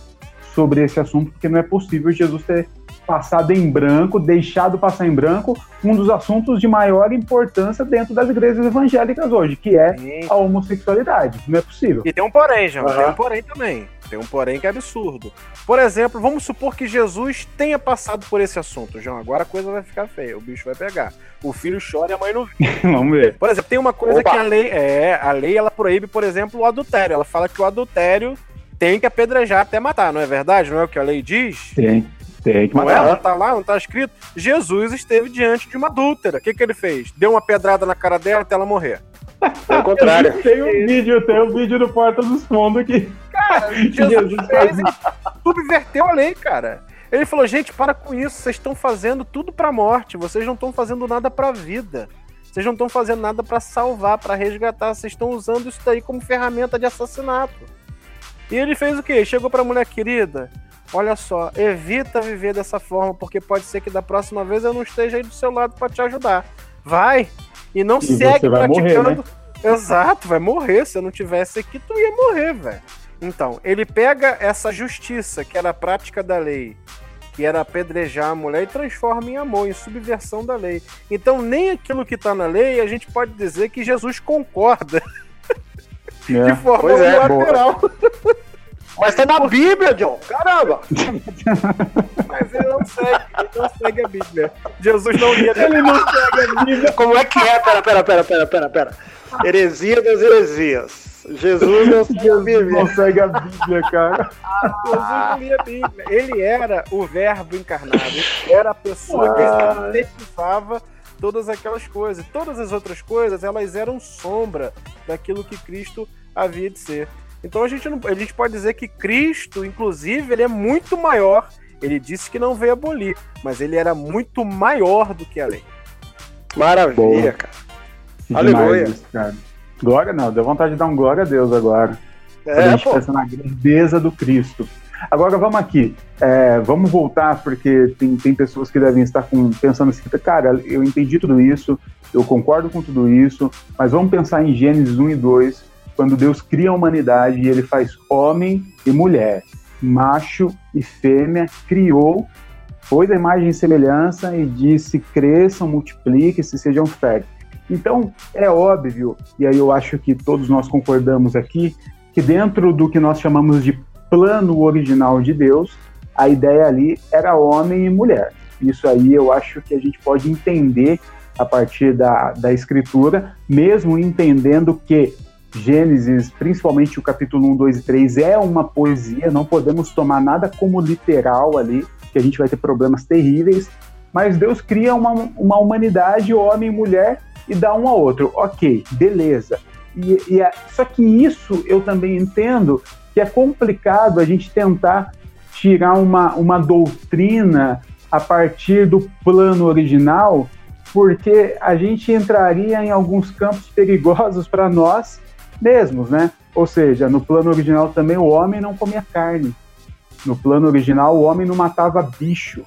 sobre esse assunto, porque não é possível Jesus ter passado em branco, deixado passar em branco um dos assuntos de maior importância dentro das igrejas evangélicas hoje, que é a homossexualidade. Não é possível. E tem um porém, João, uhum. tem um porém também. Tem um porém que é absurdo. Por exemplo, vamos supor que Jesus tenha passado por esse assunto, João. Agora a coisa vai ficar feia, o bicho vai pegar. O filho chora e a mãe não vê. vamos ver. Por exemplo, tem uma coisa Opa. que a lei é, a lei ela proíbe, por exemplo, o adultério. Ela fala que o adultério tem que apedrejar até matar, não é verdade? Não é o que a lei diz? Tem. Tem que matar. Não, é? não tá lá, não tá escrito. Jesus esteve diante de uma adúltera. O que, que ele fez? Deu uma pedrada na cara dela até ela morrer. Pelo contrário. tem um vídeo, tem um vídeo do Porta dos Fundos que. Cara, Jesus, subverteu a lei, cara. Ele falou, gente, para com isso, vocês estão fazendo tudo pra morte, vocês não estão fazendo nada pra vida. Vocês não estão fazendo nada para salvar, para resgatar, vocês estão usando isso daí como ferramenta de assassinato. E ele fez o quê? Chegou pra mulher querida, olha só, evita viver dessa forma, porque pode ser que da próxima vez eu não esteja aí do seu lado para te ajudar. Vai, e não e segue praticando. Morrer, né? Exato, vai morrer. Se eu não tivesse aqui, tu ia morrer, velho. Então, ele pega essa justiça, que era a prática da lei, que era apedrejar a mulher, e transforma em amor, em subversão da lei. Então, nem aquilo que está na lei, a gente pode dizer que Jesus concorda. É, de forma é, Mas tá na Bíblia, John. Caramba! Mas ele não segue, ele não segue a Bíblia. Jesus não lia, ele não segue a Bíblia. Como é que é? Pera, pera, pera, pera, pera, pera. Heresia das heresias. Jesus não segue a Bíblia. Não segue a Bíblia, cara. Jesus não lia a Bíblia. Ele era o verbo encarnado. Ele era a pessoa que sintetizava todas aquelas coisas. Todas as outras coisas, elas eram sombra daquilo que Cristo havia de ser. Então a gente, não, a gente pode dizer que Cristo, inclusive, ele é muito maior. Ele disse que não veio abolir, mas ele era muito maior do que a lei. Maravilha, Boa. cara. Demais Aleluia. isso, cara. Glória não, deu vontade de dar um glória a Deus agora. Quando a É, gente pô. pensa na grandeza do Cristo. Agora vamos aqui, é, vamos voltar, porque tem, tem pessoas que devem estar com- pensando assim, cara, eu entendi tudo isso, eu concordo com tudo isso, mas vamos pensar em Gênesis 1 e 2, quando Deus cria a humanidade e ele faz homem e mulher, macho e fêmea, criou, foi da imagem e semelhança e disse, cresçam, multipliquem-se, sejam férteis. Então, é óbvio, e aí eu acho que todos nós concordamos aqui, que dentro do que nós chamamos de plano original de Deus, a ideia ali era homem e mulher. Isso aí eu acho que a gente pode entender a partir da, da escritura, mesmo entendendo que Gênesis, principalmente o capítulo 1, 2 e 3, é uma poesia, não podemos tomar nada como literal ali, que a gente vai ter problemas terríveis, mas Deus cria uma, uma humanidade, homem e mulher, e dá um ao outro. Ok, beleza. E, e é- só que isso eu também entendo que é complicado a gente tentar tirar uma, uma doutrina a partir do plano original, porque a gente entraria em alguns campos perigosos para nós mesmos, né? Ou seja, no plano original também o homem não comia carne. No plano original o homem não matava bicho.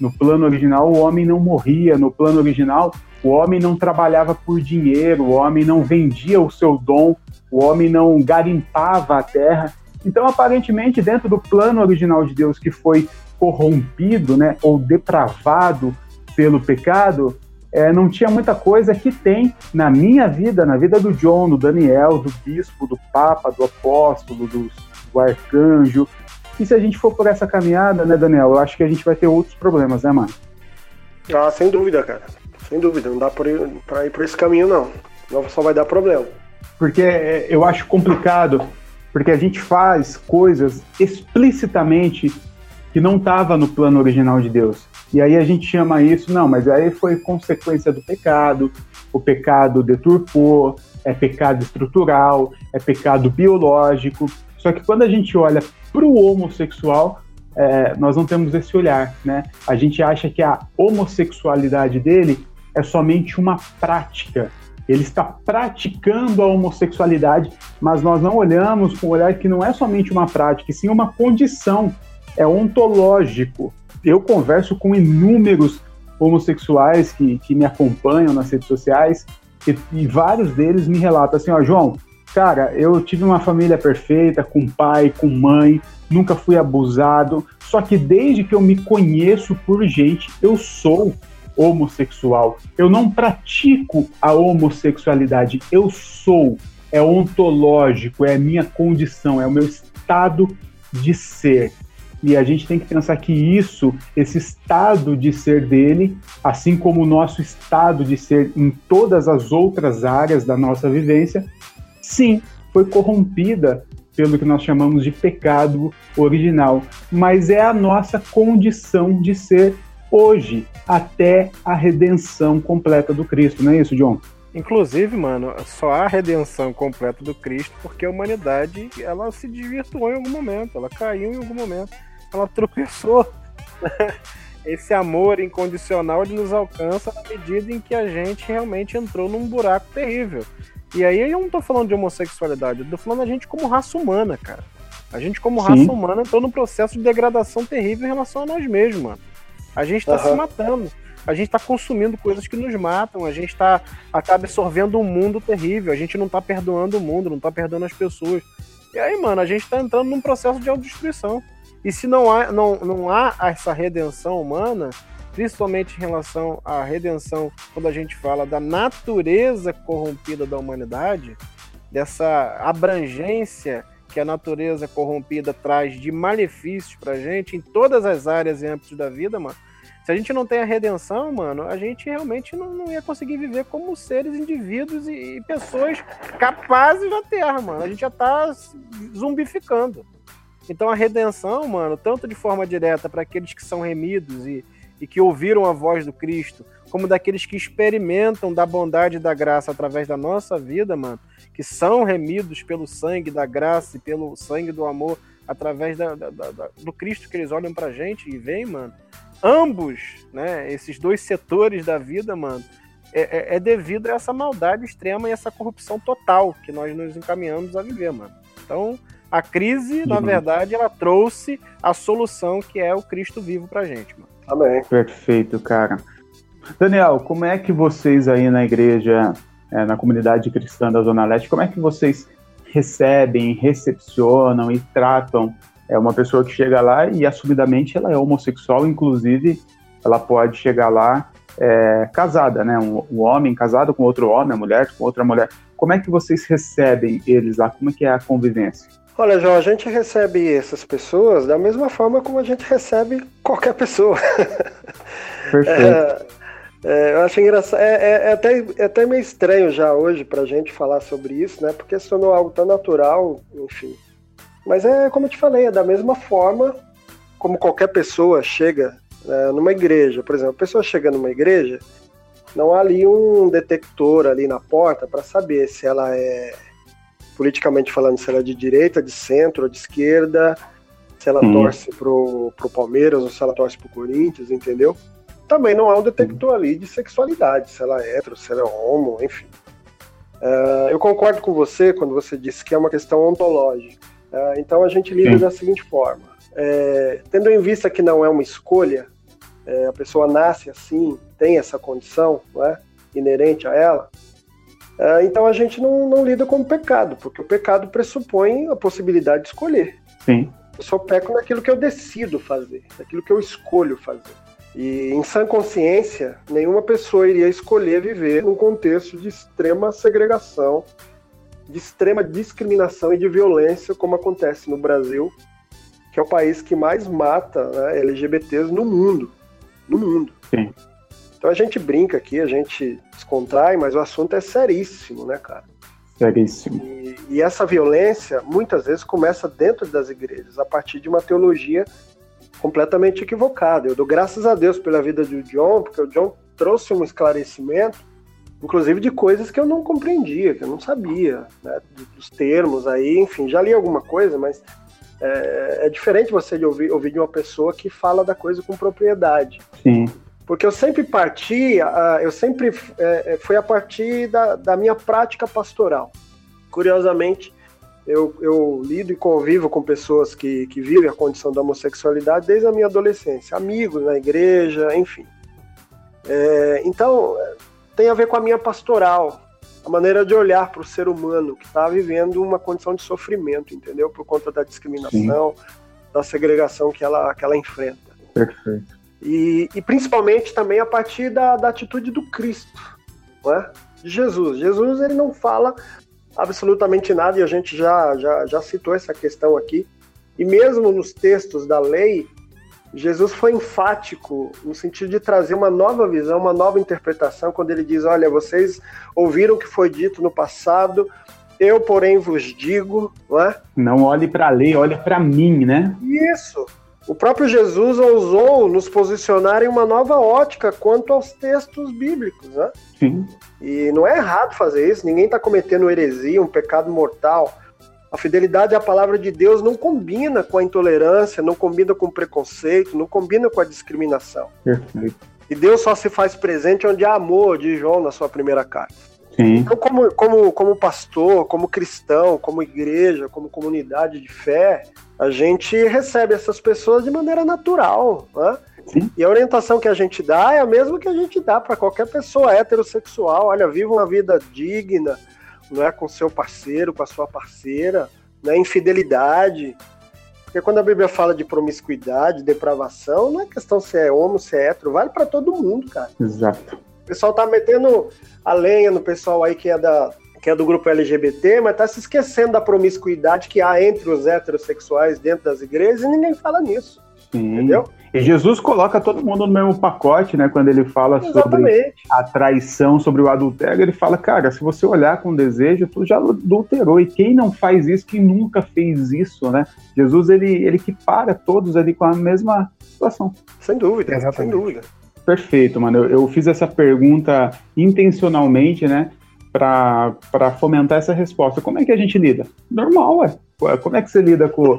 No plano original o homem não morria. No plano original o homem não trabalhava por dinheiro, o homem não vendia o seu dom, o homem não garimpava a terra. Então, aparentemente, dentro do plano original de Deus que foi corrompido, né, ou depravado pelo pecado, é, não tinha muita coisa que tem na minha vida, na vida do John, do Daniel, do bispo, do papa, do apóstolo, do, do arcanjo. E se a gente for por essa caminhada, né, Daniel, eu acho que a gente vai ter outros problemas, né, mano? Ah, sem dúvida, cara. Sem dúvida. Não dá por ir, ir por esse caminho, não. Não só vai dar problema. porque é, eu acho complicado, porque a gente faz coisas explicitamente que não estava no plano original de Deus. E aí a gente chama isso, não, mas aí foi consequência do pecado, o pecado deturpou, é pecado estrutural, é pecado biológico. Só que quando a gente olha para o homossexual, é, nós não temos esse olhar, né? A gente acha que a homossexualidade dele é somente uma prática, ele está praticando a homossexualidade, mas nós não olhamos com o olhar que não é somente uma prática, e sim uma condição, é ontológico. Eu converso com inúmeros homossexuais que, que me acompanham nas redes sociais e, e vários deles me relatam assim, ó, João, cara, eu tive uma família perfeita, com pai, com mãe, nunca fui abusado, só que desde que eu me conheço por gente, eu sou homossexual. Eu não pratico a homossexualidade, eu sou. É ontológico, é a minha condição, é o meu estado de ser. E a gente tem que pensar que isso, esse estado de ser dele, assim como o nosso estado de ser em todas as outras áreas da nossa vivência, sim, foi corrompida pelo que nós chamamos de pecado original, mas é a nossa condição de ser hoje, até a redenção completa do Cristo, não é isso, John? Inclusive, mano, só há redenção completa do Cristo porque a humanidade ela se desvirtuou em algum momento, ela caiu em algum momento, ela tropeçou. Esse amor incondicional ele nos alcança na medida em que a gente realmente entrou num buraco terrível. E aí eu não tô falando de homossexualidade, eu tô falando da gente como raça humana, cara. A gente como Sim. raça humana entrou num processo de degradação terrível em relação a nós mesmos, mano. A gente tá se Aham. matando. A gente tá consumindo coisas que nos matam, a gente tá, tá absorvendo um mundo terrível, a gente não tá perdoando o mundo, não tá perdoando as pessoas. E aí, mano, a gente tá entrando num processo de autodestruição. E se não há, não, não há essa redenção humana, principalmente em relação à redenção, quando a gente fala da natureza corrompida da humanidade, dessa abrangência que a natureza corrompida traz de malefícios pra gente em todas as áreas e âmbitos da vida, mano. Se a gente não tem a redenção, mano, a gente realmente não, não ia conseguir viver como seres, indivíduos e, e pessoas capazes da Terra, mano. A gente já tá zumbificando. Então a redenção, mano, tanto de forma direta para aqueles que são remidos e, e que ouviram a voz do Cristo, como daqueles que experimentam da bondade e da graça através da nossa vida, mano, que são remidos pelo sangue da graça e pelo sangue do amor através da, da, da, do Cristo que eles olham pra gente e veem, mano. Ambos, né, esses dois setores da vida, mano, é, é, é devido a essa maldade extrema e essa corrupção total que nós nos encaminhamos a viver, mano. Então, a crise, na verdade, ela trouxe a solução que é o Cristo vivo pra gente, mano. Amém. Perfeito, cara. Daniel, como é que vocês aí na igreja, é, na comunidade cristã da Zona Leste, como é que vocês recebem, recepcionam e tratam é, uma pessoa que chega lá e assumidamente ela é homossexual, inclusive ela pode chegar lá é, casada, né? Um, um, homem casado com outro homem, a mulher com outra mulher. Como é que vocês recebem eles lá? Como é que é a convivência? Olha, João, a gente recebe essas pessoas da mesma forma como a gente recebe qualquer pessoa. Perfeito. É, é, eu acho engraçado. É, é, é, até, é até meio estranho já hoje pra gente falar sobre isso, né? Porque se tornou algo tão natural, enfim. Mas é como eu te falei, é da mesma forma como qualquer pessoa chega é, numa igreja. Por exemplo, a pessoa chega numa igreja, não há ali um detector ali na porta para saber se ela é, politicamente falando, se ela é de direita, de centro ou de esquerda, se ela hum. torce pro, pro Palmeiras ou se ela torce pro Corinthians, entendeu? Também não há um detector ali de sexualidade, se ela é hétero, se ela é homo, enfim. Uh, eu concordo com você quando você disse que é uma questão ontológica. Uh, então a gente lida Sim. da seguinte forma: é, tendo em vista que não é uma escolha, é, a pessoa nasce assim, tem essa condição é, inerente a ela, uh, então a gente não, não lida com o pecado, porque o pecado pressupõe a possibilidade de escolher. Sim. Eu só peco naquilo que eu decido fazer, naquilo que eu escolho fazer. E em sã consciência, nenhuma pessoa iria escolher viver num contexto de extrema segregação, de extrema discriminação e de violência, como acontece no Brasil, que é o país que mais mata né, LGBTs no mundo. No mundo. Sim. Então a gente brinca aqui, a gente descontrai, mas o assunto é seríssimo, né, cara? Seríssimo. E, e essa violência, muitas vezes, começa dentro das igrejas, a partir de uma teologia completamente equivocado. Eu dou graças a Deus pela vida do John, porque o John trouxe um esclarecimento, inclusive de coisas que eu não compreendia, que eu não sabia, né, dos termos aí, enfim, já li alguma coisa, mas é, é diferente você de ouvir, ouvir de uma pessoa que fala da coisa com propriedade. Sim. Porque eu sempre parti, eu sempre é, é, foi a partir da, da minha prática pastoral. Curiosamente, eu, eu lido e convivo com pessoas que, que vivem a condição da homossexualidade desde a minha adolescência, amigos na igreja, enfim. É, então, tem a ver com a minha pastoral, a maneira de olhar para o ser humano que está vivendo uma condição de sofrimento, entendeu? Por conta da discriminação, Sim. da segregação que ela, que ela enfrenta. Perfeito. E, e principalmente também a partir da, da atitude do Cristo, não é? Jesus. Jesus ele não fala absolutamente nada, e a gente já, já, já citou essa questão aqui. E mesmo nos textos da lei, Jesus foi enfático no sentido de trazer uma nova visão, uma nova interpretação, quando ele diz: Olha, vocês ouviram o que foi dito no passado, eu, porém, vos digo. Não, é? não olhe para a lei, olhe para mim, né? Isso. O próprio Jesus ousou nos posicionar em uma nova ótica quanto aos textos bíblicos, né? Sim. E não é errado fazer isso, ninguém está cometendo heresia, um pecado mortal. A fidelidade à palavra de Deus não combina com a intolerância, não combina com o preconceito, não combina com a discriminação. Perfeito. E Deus só se faz presente onde há amor, de João na sua primeira carta. Sim. Então, como, como, como pastor, como cristão, como igreja, como comunidade de fé, a gente recebe essas pessoas de maneira natural. Né? Sim. E a orientação que a gente dá é a mesma que a gente dá para qualquer pessoa heterossexual. Olha, viva uma vida digna, não é com seu parceiro, com a sua parceira, não é infidelidade. Porque quando a Bíblia fala de promiscuidade, depravação, não é questão se é homo, se é hétero, vale para todo mundo, cara. Exato. O pessoal tá metendo a lenha no pessoal aí que é da que é do grupo LGBT, mas tá se esquecendo da promiscuidade que há entre os heterossexuais dentro das igrejas e ninguém fala nisso. Sim. Entendeu? E Jesus coloca todo mundo no mesmo pacote, né? Quando ele fala Exatamente. sobre a traição, sobre o adultério, ele fala, cara, se você olhar com desejo, tu já adulterou. E quem não faz isso, quem nunca fez isso, né? Jesus, ele, ele que para todos ali com a mesma situação. Sem dúvida, Exatamente. sem dúvida. Perfeito, mano. Eu, eu fiz essa pergunta intencionalmente, né? para fomentar essa resposta. Como é que a gente lida? Normal, ué. Como é que você lida com,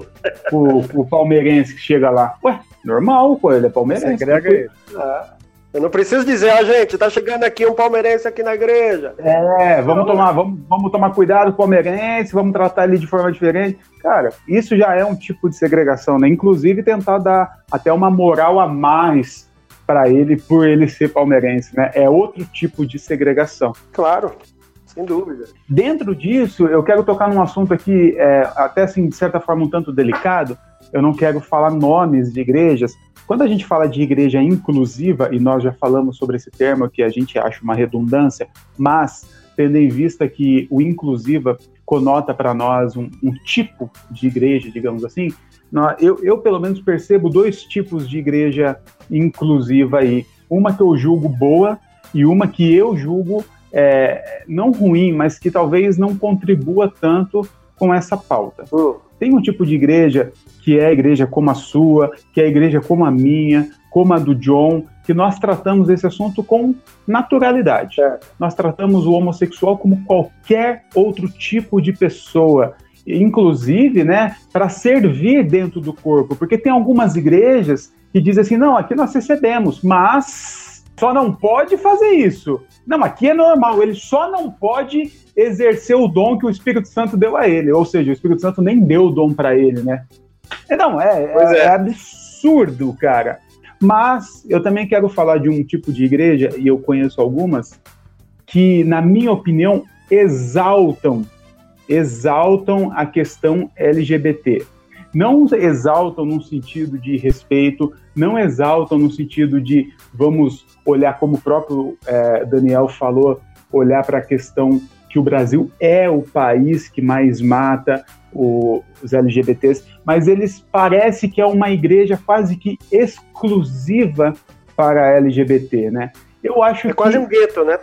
com, com o palmeirense que chega lá? Ué, normal, pô, ele é palmeirense. Você agrega ele. É. Eu não preciso dizer, ó, gente, tá chegando aqui um palmeirense aqui na igreja. É, vamos tomar, vamos, vamos tomar cuidado com o palmeirense, vamos tratar ele de forma diferente. Cara, isso já é um tipo de segregação, né? Inclusive tentar dar até uma moral a mais para ele por ele ser palmeirense, né? É outro tipo de segregação. Claro. Sem dúvida. Dentro disso, eu quero tocar num assunto aqui, é, até assim, de certa forma, um tanto delicado. Eu não quero falar nomes de igrejas. Quando a gente fala de igreja inclusiva, e nós já falamos sobre esse termo que a gente acha uma redundância, mas tendo em vista que o inclusiva conota para nós um, um, tipo de igreja, digamos assim, eu, eu pelo menos percebo dois tipos de igreja inclusiva aí. Uma que eu julgo boa e uma que eu julgo é, não ruim, mas que talvez não contribua tanto com essa pauta. Uh. Tem um tipo de igreja que é a igreja como a sua, que é a igreja como a minha, como a do John, que nós tratamos esse assunto com naturalidade. É. Nós tratamos o homossexual como qualquer outro tipo de pessoa, inclusive, né, para servir dentro do corpo, porque tem algumas igrejas que dizem assim, não, aqui nós recebemos, mas só não pode fazer isso. Não, aqui é normal, ele só não pode exercer o dom que o Espírito Santo deu a ele, ou seja, o Espírito Santo nem deu o dom para ele, né? É, não, é, é, é absurdo, cara. Mas eu também quero falar de um tipo de igreja, e eu conheço algumas, que, na minha opinião, exaltam, exaltam a questão LGBT. Não exaltam no sentido de respeito, não exaltam no sentido de vamos olhar, como o próprio é, Daniel falou, olhar para a questão que o Brasil é o país que mais mata o, os LGBTs, mas eles parece que é uma igreja quase que exclusiva para LGBT, né? Eu acho é quase um gueto, né?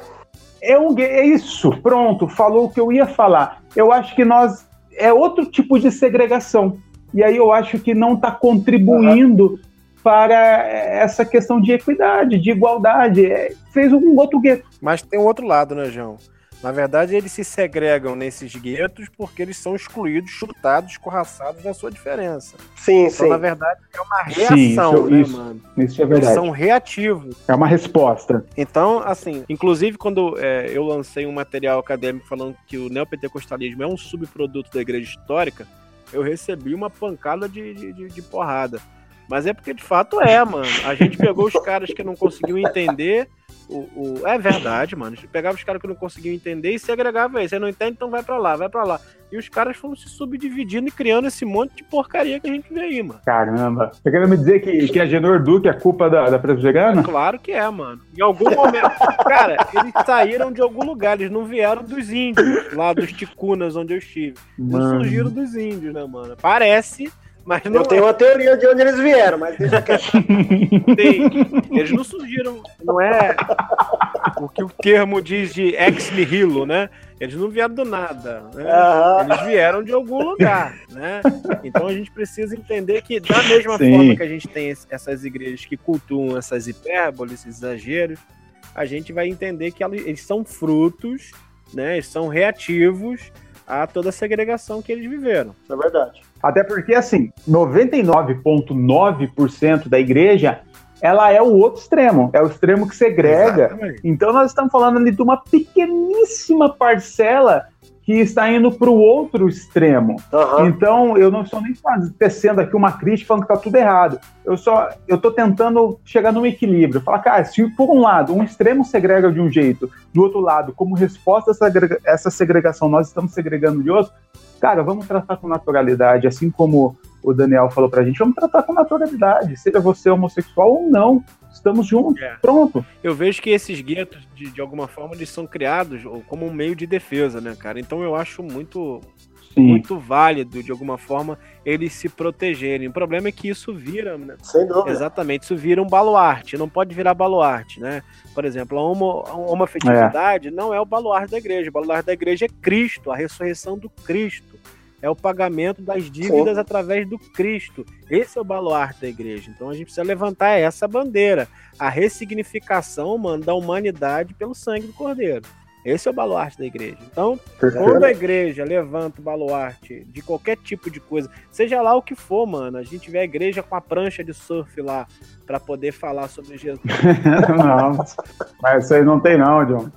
É um é isso, pronto, falou o que eu ia falar. Eu acho que nós é outro tipo de segregação. E aí eu acho que não está contribuindo uhum para essa questão de equidade, de igualdade. É, fez um outro gueto. Mas tem um outro lado, né, João? Na verdade, eles se segregam nesses guetos porque eles são excluídos, chutados, escorraçados na sua diferença. Sim, então, sim. na verdade, é uma reação, sim, isso, né, isso, mano? Isso é verdade. Eles são reativos. É uma resposta. Então, assim, inclusive quando é, eu lancei um material acadêmico falando que o neopentecostalismo é um subproduto da igreja histórica, eu recebi uma pancada de, de, de porrada. Mas é porque de fato é, mano. A gente pegou os caras que não conseguiam entender. O, o... É verdade, mano. A gente pegava os caras que não conseguiam entender e se agregava aí. Você não entende, então vai para lá, vai para lá. E os caras foram se subdividindo e criando esse monte de porcaria que a gente vê aí, mano. Caramba. Você quer me dizer que, que a Genor Duque é culpa da, da Presbiteriana? É claro que é, mano. Em algum momento. cara, eles saíram de algum lugar. Eles não vieram dos índios, lá dos ticunas onde eu estive. Eles mano. surgiram dos índios, né, mano? Parece mas não eu tenho é. uma teoria de onde eles vieram, mas deixa quieto. Tem. Eles não surgiram, não é o que o termo diz de ex nihilo, né? Eles não vieram do nada, né? Uhum. Eles vieram de algum lugar, né? Então a gente precisa entender que da mesma Sim. forma que a gente tem essas igrejas que cultuam essas hipérboles, esses exageros, a gente vai entender que eles são frutos, né? Eles são reativos a toda a segregação que eles viveram. Isso é verdade. Até porque, assim, 99,9% da igreja ela é o outro extremo, é o extremo que segrega. Exatamente. Então nós estamos falando ali de uma pequeníssima parcela que está indo para o outro extremo. Uhum. Então, eu não estou nem tecendo aqui uma crítica falando que está tudo errado. Eu só eu estou tentando chegar num equilíbrio. Falar, cara, se por um lado um extremo segrega de um jeito, do outro lado, como resposta a essa, essa segregação, nós estamos segregando de outro, cara, vamos tratar com naturalidade, assim como o Daniel falou pra gente, vamos tratar com naturalidade, seja você homossexual ou não, estamos juntos, é. pronto. Eu vejo que esses guetos, de, de alguma forma, eles são criados como um meio de defesa, né, cara? Então eu acho muito, Sim. muito válido, de alguma forma, eles se protegerem. O problema é que isso vira, né? Sem dúvida. Exatamente, isso vira um baluarte, não pode virar baluarte, né? Por exemplo, a, homo, a homoafetividade é. não é o baluarte da igreja, o baluarte da igreja é Cristo, a ressurreição do Cristo é o pagamento das dívidas Sim. através do Cristo. Esse é o baluarte da igreja. Então a gente precisa levantar essa bandeira, a ressignificação, mano, da humanidade pelo sangue do Cordeiro. Esse é o baluarte da igreja. Então, Perfeito. quando a igreja levanta o baluarte de qualquer tipo de coisa, seja lá o que for, mano, a gente vê a igreja com a prancha de surf lá para poder falar sobre Jesus. não, mas isso aí não tem não, John.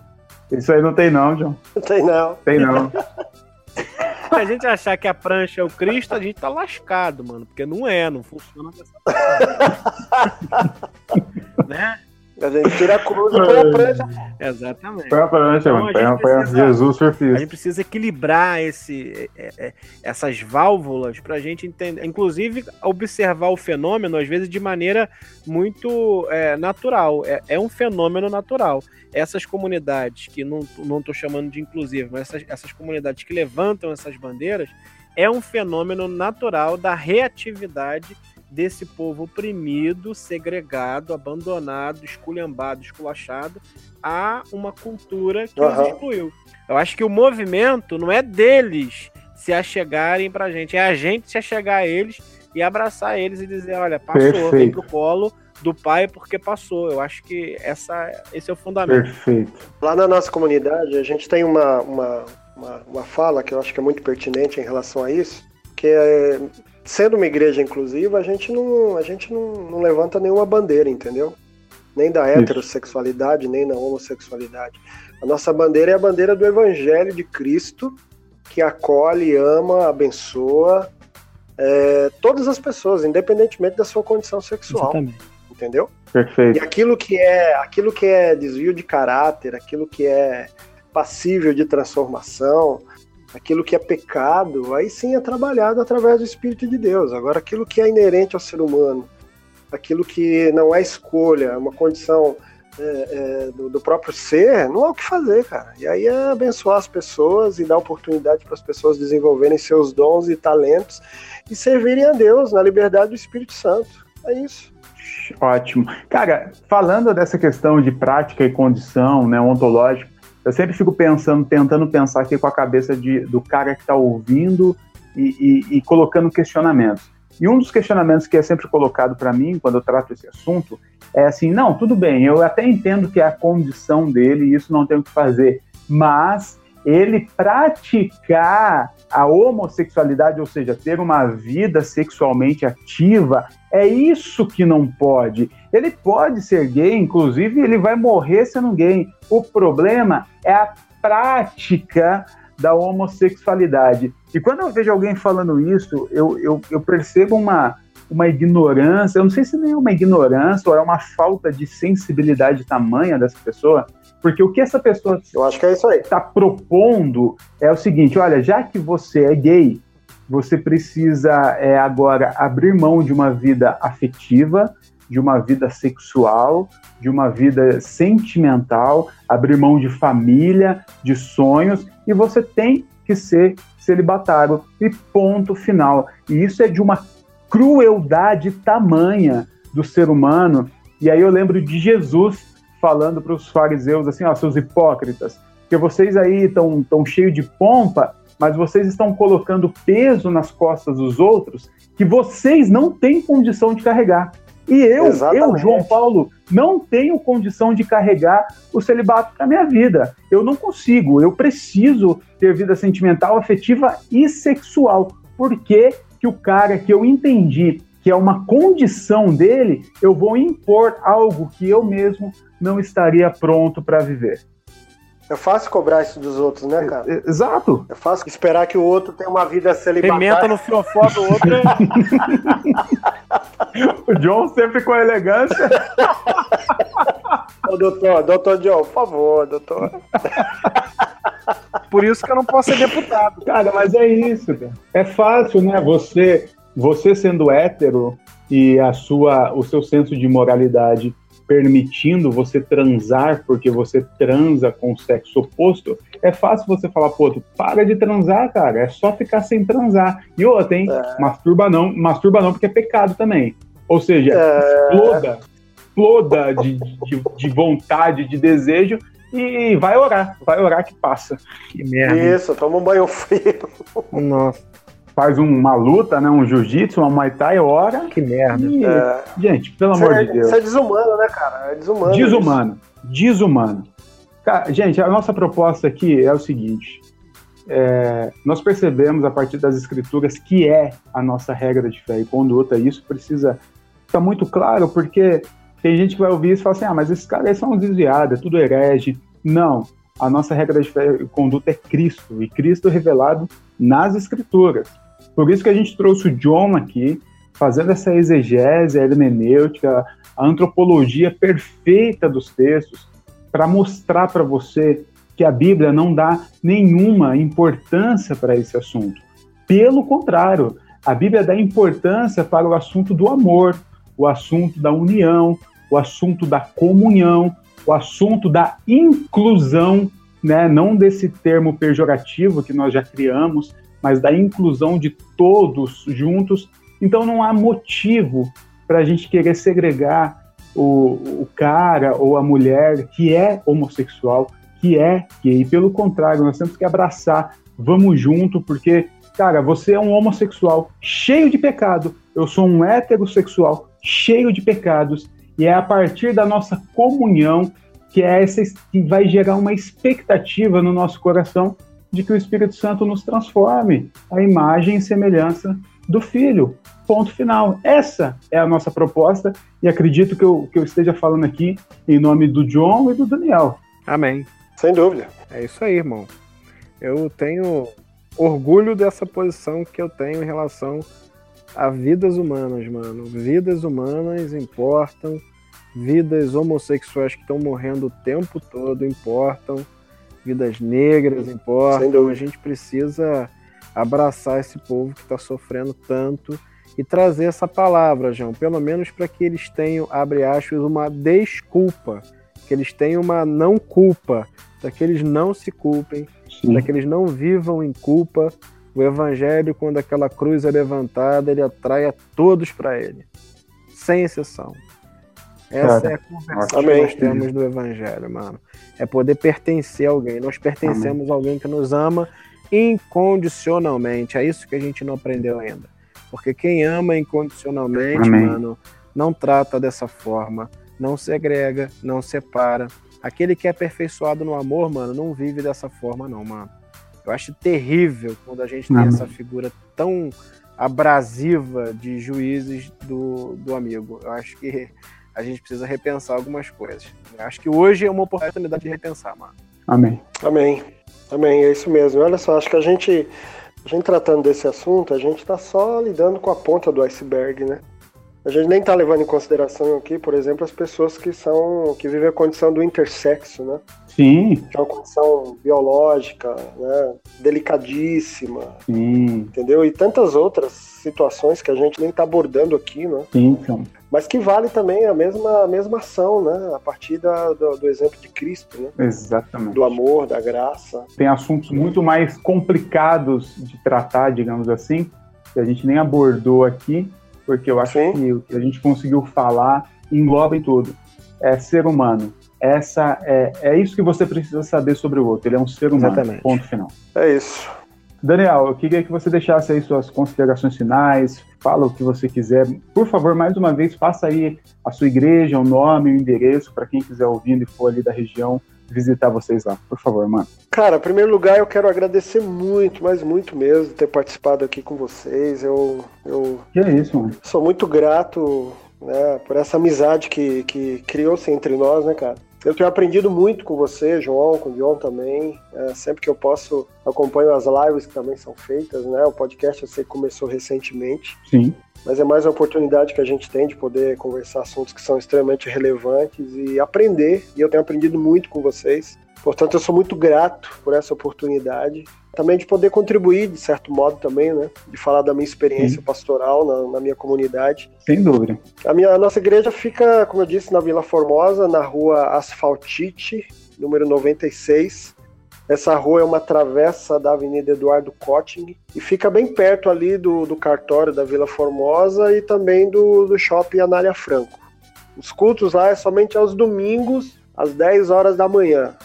Isso aí não tem não, John. Não tem não. Tem não. Se a gente achar que a prancha é o Cristo, a gente tá lascado, mano. Porque não é, não funciona dessa forma. né? A gente tira a cruz e põe a prancha. Exatamente. Põe a prancha, então, mano. Põe a, precisa, Jesus surfista. A gente precisa equilibrar esse, é, é, essas válvulas pra gente entender. Inclusive, observar o fenômeno, às vezes, de maneira muito é, natural. É, é, um fenômeno natural. Essas comunidades, que não, não tô chamando de inclusive, mas essas, essas comunidades que levantam essas bandeiras, é um fenômeno natural da reatividade desse povo oprimido, segregado, abandonado, esculhambado, esculachado a uma cultura que uhum. os excluiu. Eu acho que o movimento não é deles se achegarem pra gente, é a gente se achegar a eles e abraçar eles e dizer, olha, passou, Perfeito. vem pro colo do pai porque passou. Eu acho que essa, esse é o fundamento. Perfeito. Lá na nossa comunidade, a gente tem uma, uma, uma, uma fala que eu acho que é muito pertinente em relação a isso, que é sendo uma igreja inclusiva, a gente não, a gente não, não levanta nenhuma bandeira, entendeu? Nem da heterossexualidade, nem da homossexualidade. A nossa bandeira é a bandeira do Evangelho de Cristo, que acolhe, ama, abençoa é, todas as pessoas, independentemente da sua condição sexual. Exatamente. Entendeu? Perfeito. E aquilo que é, aquilo que é desvio de caráter, aquilo que é passível de transformação, aquilo que é pecado, aí sim é trabalhado através do Espírito de Deus. Agora, aquilo que é inerente ao ser humano, aquilo que não é escolha, é uma condição é, é, do, do, próprio ser, não há o que fazer, cara. E aí é abençoar as pessoas e dar oportunidade para as pessoas desenvolverem seus dons e talentos e servirem a Deus na liberdade do Espírito Santo. É isso. Ótimo. Cara, falando dessa questão de prática e condição né, ontológica, eu sempre fico pensando, tentando pensar aqui com a cabeça de, do cara que está ouvindo e, e, e, colocando questionamentos. E um dos questionamentos que é sempre colocado para mim quando eu trato esse assunto é assim: não, tudo bem, eu até entendo que é a condição dele e isso não tem o que fazer, mas ele praticar a homossexualidade, ou seja, ter uma vida sexualmente ativa, é isso que não pode. Ele pode ser gay, inclusive ele vai morrer sendo gay. O problema é a prática da homossexualidade. E quando eu vejo alguém falando isso, eu, eu, eu percebo uma, uma ignorância, eu não sei se nem é uma ignorância ou é uma falta de sensibilidade tamanha dessa pessoa, porque o que essa pessoa eu acho que é isso aí está propondo é o seguinte: olha, já que você é gay, você precisa é, agora abrir mão de uma vida afetiva, de uma vida sexual, de uma vida sentimental, abrir mão de família, de sonhos, e você tem que ser celibatário. E ponto final. E isso é de uma crueldade tamanha do ser humano. E aí eu lembro de Jesus falando para os fariseus assim, ó, seus hipócritas, que vocês aí estão tão cheios de pompa, mas vocês estão colocando peso nas costas dos outros que vocês não têm condição de carregar. E eu, eu, João Paulo, não tenho condição de carregar o celibato para minha vida. Eu não consigo. Eu preciso ter vida sentimental, afetiva e sexual. Por que, que o cara que eu entendi que é uma condição dele, eu vou impor algo que eu mesmo não estaria pronto para viver. É fácil cobrar isso dos outros, né, cara? É, é, exato. É fácil esperar que o outro tenha uma vida celibatária. Pimenta no fiofó do outro. É- o John sempre com elegância. Ô, doutor, doutor John, por favor, doutor. Por isso que eu não posso ser deputado. Cara, mas é isso, cara. É fácil, né? Você você sendo hétero e a sua, o seu senso de moralidade permitindo você transar porque você transa com o sexo oposto, é fácil você falar, pô, tu para de transar, cara, é só ficar sem transar. E outra, hein? É. Masturba não, masturba não porque é pecado também. Ou seja, é. exploda, exploda de, de, de vontade, de desejo e vai orar, vai orar que passa. Que merda. Isso, toma um banho frio. Nossa faz uma luta, né? Um jiu-jitsu, uma muay thai, ora. Que merda. E, é. Gente, pelo amor é, de Deus. Isso é desumano, né, cara? É desumano. Desumano. Isso. Desumano. Cara, gente, a nossa proposta aqui é o seguinte. É, nós percebemos a partir das escrituras que é a nossa regra de fé e conduta. E isso precisa ficar muito claro, porque tem gente que vai ouvir isso e fala assim: ah, mas esses caras são desviados, é tudo herege. Não. A nossa regra de fé e conduta é Cristo, e Cristo revelado nas escrituras. Por isso que a gente trouxe o John aqui, fazendo essa exegese, a hermenêutica, a antropologia perfeita dos textos, para mostrar para você que a Bíblia não dá nenhuma importância para esse assunto. Pelo contrário, a Bíblia dá importância para o assunto do amor, o assunto da união, o assunto da comunhão, o assunto da inclusão, né? não desse termo pejorativo que nós já criamos, mas da inclusão de todos juntos. Então não há motivo para a gente querer segregar o, o cara ou a mulher que é homossexual, que é gay. Pelo contrário, nós temos que abraçar, vamos junto, porque, cara, você é um homossexual cheio de pecado, eu sou um heterossexual cheio de pecados, e é a partir da nossa comunhão que é essa que vai gerar uma expectativa no nosso coração de que o Espírito Santo nos transforme a imagem e semelhança do Filho. Ponto final. Essa é a nossa proposta e acredito que eu, que eu esteja falando aqui em nome do John e do Daniel. Amém. Sem dúvida. É isso aí, irmão. Eu tenho orgulho dessa posição que eu tenho em relação a vidas humanas, mano. Vidas humanas importam, vidas homossexuais que estão morrendo o tempo todo importam vidas negras importam. A gente precisa abraçar esse povo que está sofrendo tanto e trazer essa palavra, João, pelo menos para que eles tenham, abre aspas, uma desculpa, que eles tenham uma não culpa, para que eles não se culpem, para que eles não vivam em culpa. O evangelho, quando aquela cruz é levantada, ele atrai a todos para ele, sem exceção. Essa é a conversa que nós temos do evangelho, mano é poder pertencer a alguém. Nós pertencemos Amém. a alguém que nos ama incondicionalmente. É isso que a gente não aprendeu ainda. Porque quem ama incondicionalmente, Amém. mano, não trata dessa forma, não segrega, não separa. Aquele que é aperfeiçoado no amor, mano, não vive dessa forma, não, mano. Eu acho terrível quando a gente tem essa figura tão abrasiva de juízes do, do amigo. Eu acho que a gente precisa repensar algumas coisas. Acho que hoje é uma oportunidade de repensar, mano. Amém. Amém. Amém, é isso mesmo. Olha só, acho que a gente, a gente tratando desse assunto, a gente está só lidando com a ponta do iceberg, né? A gente nem está levando em consideração aqui, por exemplo, as pessoas que são que vivem a condição do intersexo, né? Sim. Que é uma condição biológica, né? Delicadíssima. Sim. Entendeu? E tantas outras situações que a gente nem está abordando aqui, né? Sim, então. Mas que vale também a mesma, a mesma ação, né? A partir da, do, do exemplo de Cristo, né? Exatamente. Do amor, da graça. Tem assuntos muito mais complicados de tratar, digamos assim, que a gente nem abordou aqui, porque eu acho Sim. que o que a gente conseguiu falar engloba em tudo. É ser humano. Essa é, é isso que você precisa saber sobre o outro. Ele é um ser humano. Exatamente. Ponto final. É isso. Daniel, eu queria que você deixasse aí suas considerações finais, fala o que você quiser. Por favor, mais uma vez, faça aí a sua igreja, o nome, o endereço, para quem quiser ouvindo e for ali da região visitar vocês lá. Por favor, mano. Cara, em primeiro lugar, eu quero agradecer muito, mas muito mesmo, ter participado aqui com vocês. Eu, eu que é isso, mano. sou muito grato né, por essa amizade que, que criou-se entre nós, né, cara? Eu tenho aprendido muito com você, João, com o John também. É, sempre que eu posso, acompanho as lives que também são feitas, né? O podcast eu sei que começou recentemente. Sim. Mas é mais uma oportunidade que a gente tem de poder conversar assuntos que são extremamente relevantes e aprender. E eu tenho aprendido muito com vocês. Portanto, eu sou muito grato por essa oportunidade. Também de poder contribuir, de certo modo, também, né? De falar da minha experiência Sim. pastoral na, na, minha comunidade. Sem dúvida. A, minha, a nossa igreja fica, como eu disse, na Vila Formosa, na rua Asfaltite, número 96. Essa rua é uma travessa da Avenida Eduardo Cotting e fica bem perto ali do, do cartório da Vila Formosa e também do, do shopping Anália Franco. Os cultos lá é somente aos domingos, às 10 horas da manhã.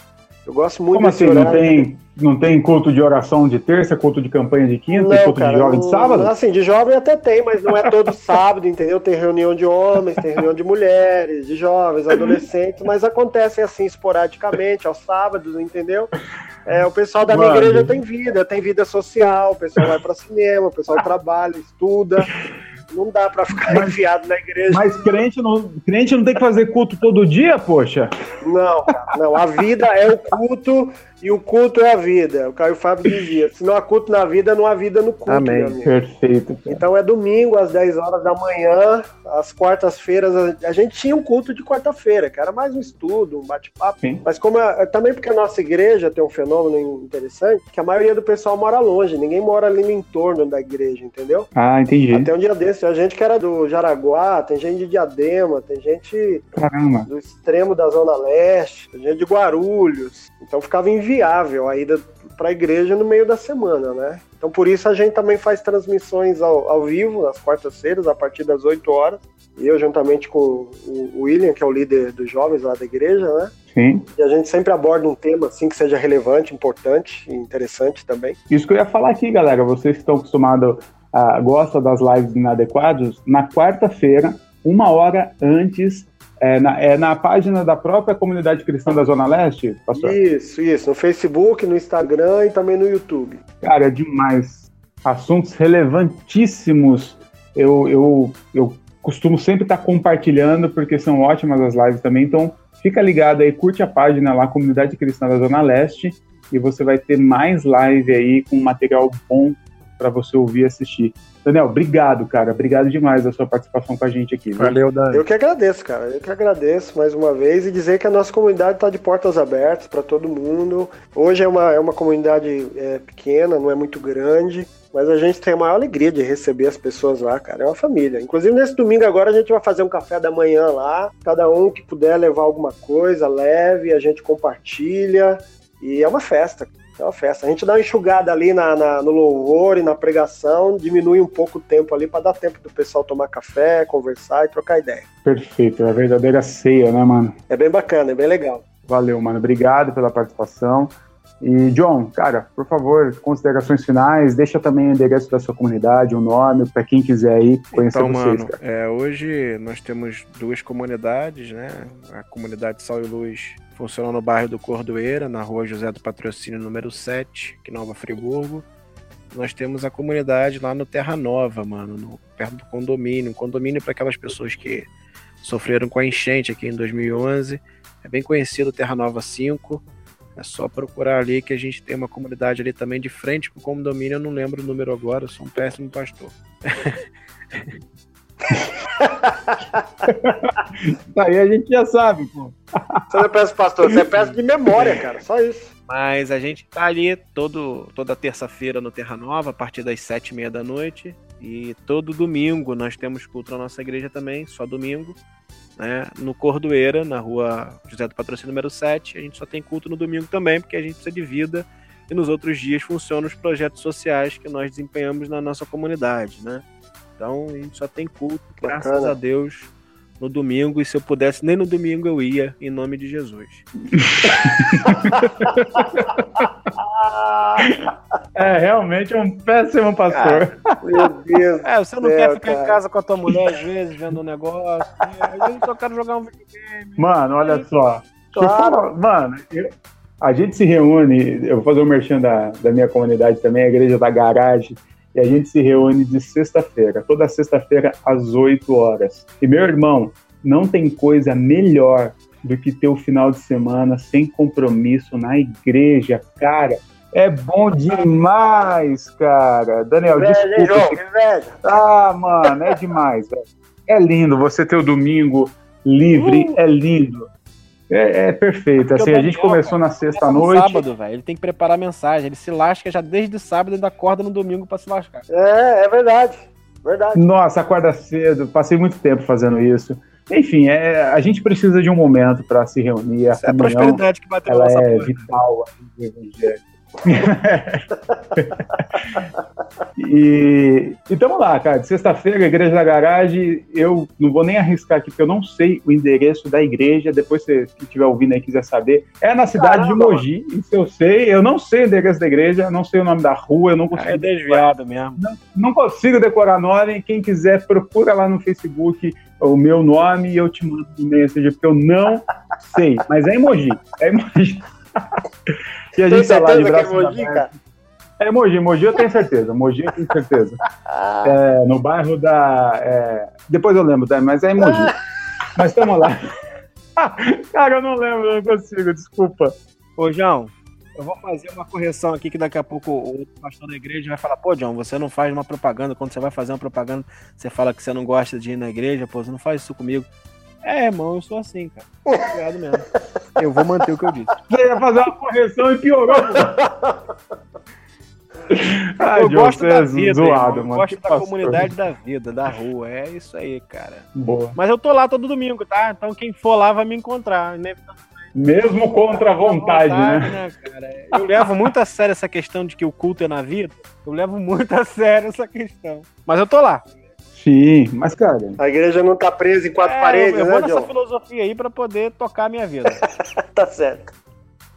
Eu gosto muito Como assim? Horário. Não tem, não tem culto de oração de terça, culto de campanha de quinta, não, culto cara, de jovem de sábado? Assim, de jovem até tem, mas não é todo sábado, entendeu? Tem reunião de homens, tem reunião de mulheres, de jovens, adolescentes, mas acontece assim esporadicamente, aos sábados, entendeu? É, o pessoal da minha Mano. igreja tem vida, tem vida social, o pessoal vai para cinema, o pessoal trabalha, estuda. Não dá para ficar mas, enfiado na igreja. Mas crente não, crente não tem que fazer culto todo dia, poxa? Não, cara, não. A vida é o culto e o culto é a vida. O Caio Fábio dizia: se não há culto na vida, não há vida no culto. Amém. Perfeito. Cara. Então é domingo, às 10 horas da manhã, às quartas-feiras. A gente tinha um culto de quarta-feira, que era mais um estudo, um bate-papo. Mas como é, também porque a nossa igreja tem um fenômeno interessante, que a maioria do pessoal mora longe, ninguém mora ali no entorno da igreja, entendeu? Ah, entendi. Até um dia desse, a gente que era do Jaraguá, tem gente de Diadema, tem gente Caramba. do extremo da Zona Leste, tem gente de Guarulhos. Então ficava inviável a ida para a igreja no meio da semana, né? Então por isso a gente também faz transmissões ao, ao vivo, nas quartas-feiras, a partir das 8 horas. E eu, juntamente com o William, que é o líder dos jovens lá da igreja, né? Sim. E a gente sempre aborda um tema assim que seja relevante, importante e interessante também. Isso que eu ia falar aqui, galera. Vocês que estão acostumados, a, gostam das lives inadequadas, na quarta-feira, uma hora antes é na, é na página da própria comunidade cristã da Zona Leste, pastor? Isso, isso. No Facebook, no Instagram e também no YouTube. Cara, é demais. Assuntos relevantíssimos. Eu, eu, eu costumo sempre estar compartilhando, porque são ótimas as lives também. Então, fica ligado aí, curte a página lá, Comunidade Cristã da Zona Leste, e você vai ter mais live aí com material bom para você ouvir e assistir. Daniel, obrigado, cara. Obrigado demais a sua participação com a gente aqui. Viu? Valeu, Daniel. Eu que agradeço, cara. Eu que agradeço mais uma vez e dizer que a nossa comunidade está de portas abertas para todo mundo. Hoje é uma, é uma comunidade é, pequena, não é muito grande. Mas a gente tem a maior alegria de receber as pessoas lá, cara. É uma família. Inclusive, nesse domingo agora, a gente vai fazer um café da manhã lá. Cada um que puder levar alguma coisa, leve, a gente compartilha. E é uma festa. É uma festa. A gente dá uma enxugada ali na, na, no louvor e na pregação, diminui um pouco o tempo ali para dar tempo do pessoal tomar café, conversar e trocar ideia. Perfeito, é a verdadeira ceia, né, mano? É bem bacana, é bem legal. Valeu, mano. Obrigado pela participação. E, John, cara, por favor, considerações finais, deixa também o endereço da sua comunidade, o nome, para quem quiser aí conhecer então, vocês, mano, é, hoje nós temos duas comunidades, né? A comunidade Sal e Luz Funciona no bairro do Cordoeira, na rua José do Patrocínio número 7, aqui em Nova Friburgo. Nós temos a comunidade lá no Terra Nova, mano, no, perto do condomínio. Um condomínio para aquelas pessoas que sofreram com a enchente aqui em 2011. É bem conhecido Terra Nova 5. É só procurar ali que a gente tem uma comunidade ali também de frente pro condomínio. Eu não lembro o número agora, eu sou um péssimo pastor. Aí a gente já sabe, pô. Você não é peça pastor, você é peça de memória, cara. Só isso. Mas a gente tá ali todo, toda terça-feira no Terra Nova, a partir das sete e meia da noite. E todo domingo nós temos culto na nossa igreja também, só domingo. Né? No Cordoeira, na rua José do Patrocínio número 7. A gente só tem culto no domingo também, porque a gente precisa de vida. E nos outros dias funcionam os projetos sociais que nós desempenhamos na nossa comunidade, né? Então a gente só tem culto, Bacana. graças a Deus, no domingo. E se eu pudesse, nem no domingo eu ia, em nome de Jesus. é, realmente é um péssimo pastor. meu Deus. É, você não céu, quer ficar cara. em casa com a tua mulher às vezes, vendo um negócio. A gente só quer jogar um videogame. Mano, olha só. Claro. Mano, eu, a gente se reúne, eu vou fazer o um merchan da, da minha comunidade também, a igreja da garagem e a gente se reúne de sexta-feira, toda sexta-feira às 8 horas. E meu irmão, não tem coisa melhor do que ter o final de semana sem compromisso na igreja, cara. É bom demais, cara. Daniel, inveja, desculpa. inveja. Ah, mano, é demais, velho. É lindo você ter o domingo livre, uh. é lindo. É, é perfeito. Assim, a gente começou na sexta-noite. sábado, velho. Ele tem que preparar mensagem. Ele se lasca já desde sábado e ainda acorda no domingo para se lascar. É, é verdade. Verdade. Nossa, acorda cedo. Passei muito tempo fazendo isso. Enfim, é, a gente precisa de um momento para se reunir. A, é a prosperidade que bateu ela é vital no evangelho. e estamos lá, cara. Sexta-feira, Igreja da Garagem. Eu não vou nem arriscar aqui, porque eu não sei o endereço da igreja. Depois, se estiver ouvindo aí quiser saber, é na cidade Caramba. de Mogi. Isso eu sei. Eu não sei o endereço da igreja, não sei o nome da rua, eu não consigo. É desviado mesmo. Não, não consigo decorar nome. Quem quiser, procura lá no Facebook o meu nome e eu te mando um mensagem, porque eu não sei. Mas é emoji. É emoji. E a gente tá lá de braço é Mogi, cara? É Mogi, Mogi eu tenho certeza. Mogi eu tenho certeza. é, no bairro da. É... Depois eu lembro, tá? mas é em Mogi. mas estamos lá. cara, eu não lembro, eu não consigo, desculpa. Ô, João, eu vou fazer uma correção aqui que daqui a pouco o pastor da igreja vai falar, pô, John, você não faz uma propaganda. Quando você vai fazer uma propaganda, você fala que você não gosta de ir na igreja, pô, você não faz isso comigo. É, irmão, eu sou assim, cara. Obrigado mesmo. Eu vou manter o que eu disse. Você ia fazer uma correção e piorou. Ai, eu gosto da é vida, zoado, mano. Eu gosto da comunidade da vida, da rua. É isso aí, cara. Boa. Mas eu tô lá todo domingo, tá? Então quem for lá vai me encontrar. Mesmo contra a vontade, vontade né? né eu levo muito a sério essa questão de que o culto é na vida. Eu levo muito a sério essa questão. Mas eu tô lá. Sim, mas cara. A igreja não tá presa em quatro é, paredes, eu, eu vou né, nessa John? filosofia aí para poder tocar a minha vida. tá certo.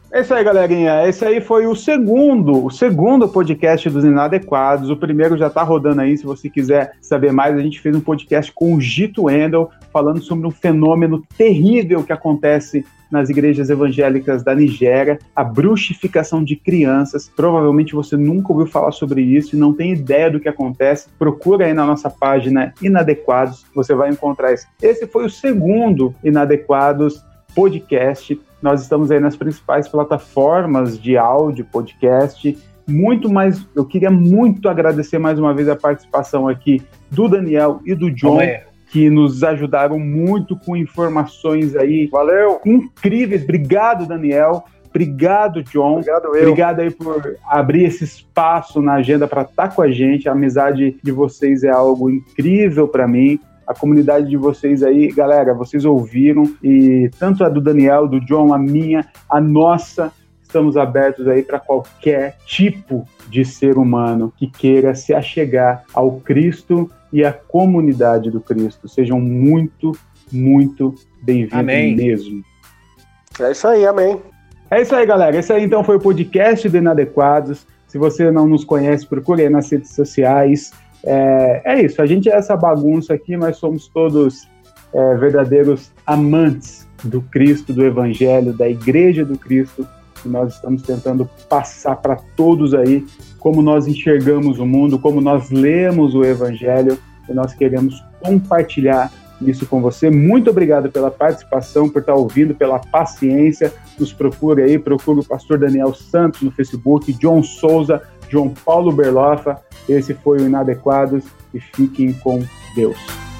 É isso aí, galerinha. Esse aí foi o segundo, o segundo podcast dos Inadequados. O primeiro já tá rodando aí, se você quiser saber mais. A gente fez um podcast com o Gito Endel, falando sobre um fenômeno terrível que acontece nas igrejas evangélicas da Nigéria, a bruxificação de crianças. Provavelmente você nunca ouviu falar sobre isso e não tem ideia do que acontece. Procura aí na nossa página Inadequados, você vai encontrar isso. Esse foi o segundo Inadequados podcast. Nós estamos aí nas principais plataformas de áudio, podcast. Muito mais, eu queria muito agradecer mais uma vez a participação aqui do Daniel e do John que nos ajudaram muito com informações aí. Valeu! Incríveis. Obrigado, Daniel. Obrigado, John. Obrigado, eu. Obrigado aí por abrir esse espaço na agenda para estar tá com a gente. A amizade de vocês é algo incrível para mim. A comunidade de vocês aí, galera, vocês ouviram e tanto a do Daniel, do John, a minha, a nossa, estamos abertos aí para qualquer tipo de ser humano que queira se achegar ao Cristo e a comunidade do Cristo. Sejam muito, muito bem-vindos mesmo. É isso aí, amém. É isso aí, galera. Esse aí então foi o podcast do Inadequados. Se você não nos conhece, procure aí nas redes sociais. É, é isso, a gente é essa bagunça aqui, mas somos todos é, verdadeiros amantes do Cristo, do Evangelho, da Igreja do Cristo. E nós estamos tentando passar para todos aí como nós enxergamos o mundo, como nós lemos o Evangelho, e nós queremos compartilhar isso com você. Muito obrigado pela participação, por estar ouvindo, pela paciência. Nos procure aí, procure o pastor Daniel Santos no Facebook, John Souza, João Paulo Berlofa. Esse foi o Inadequados e fiquem com Deus.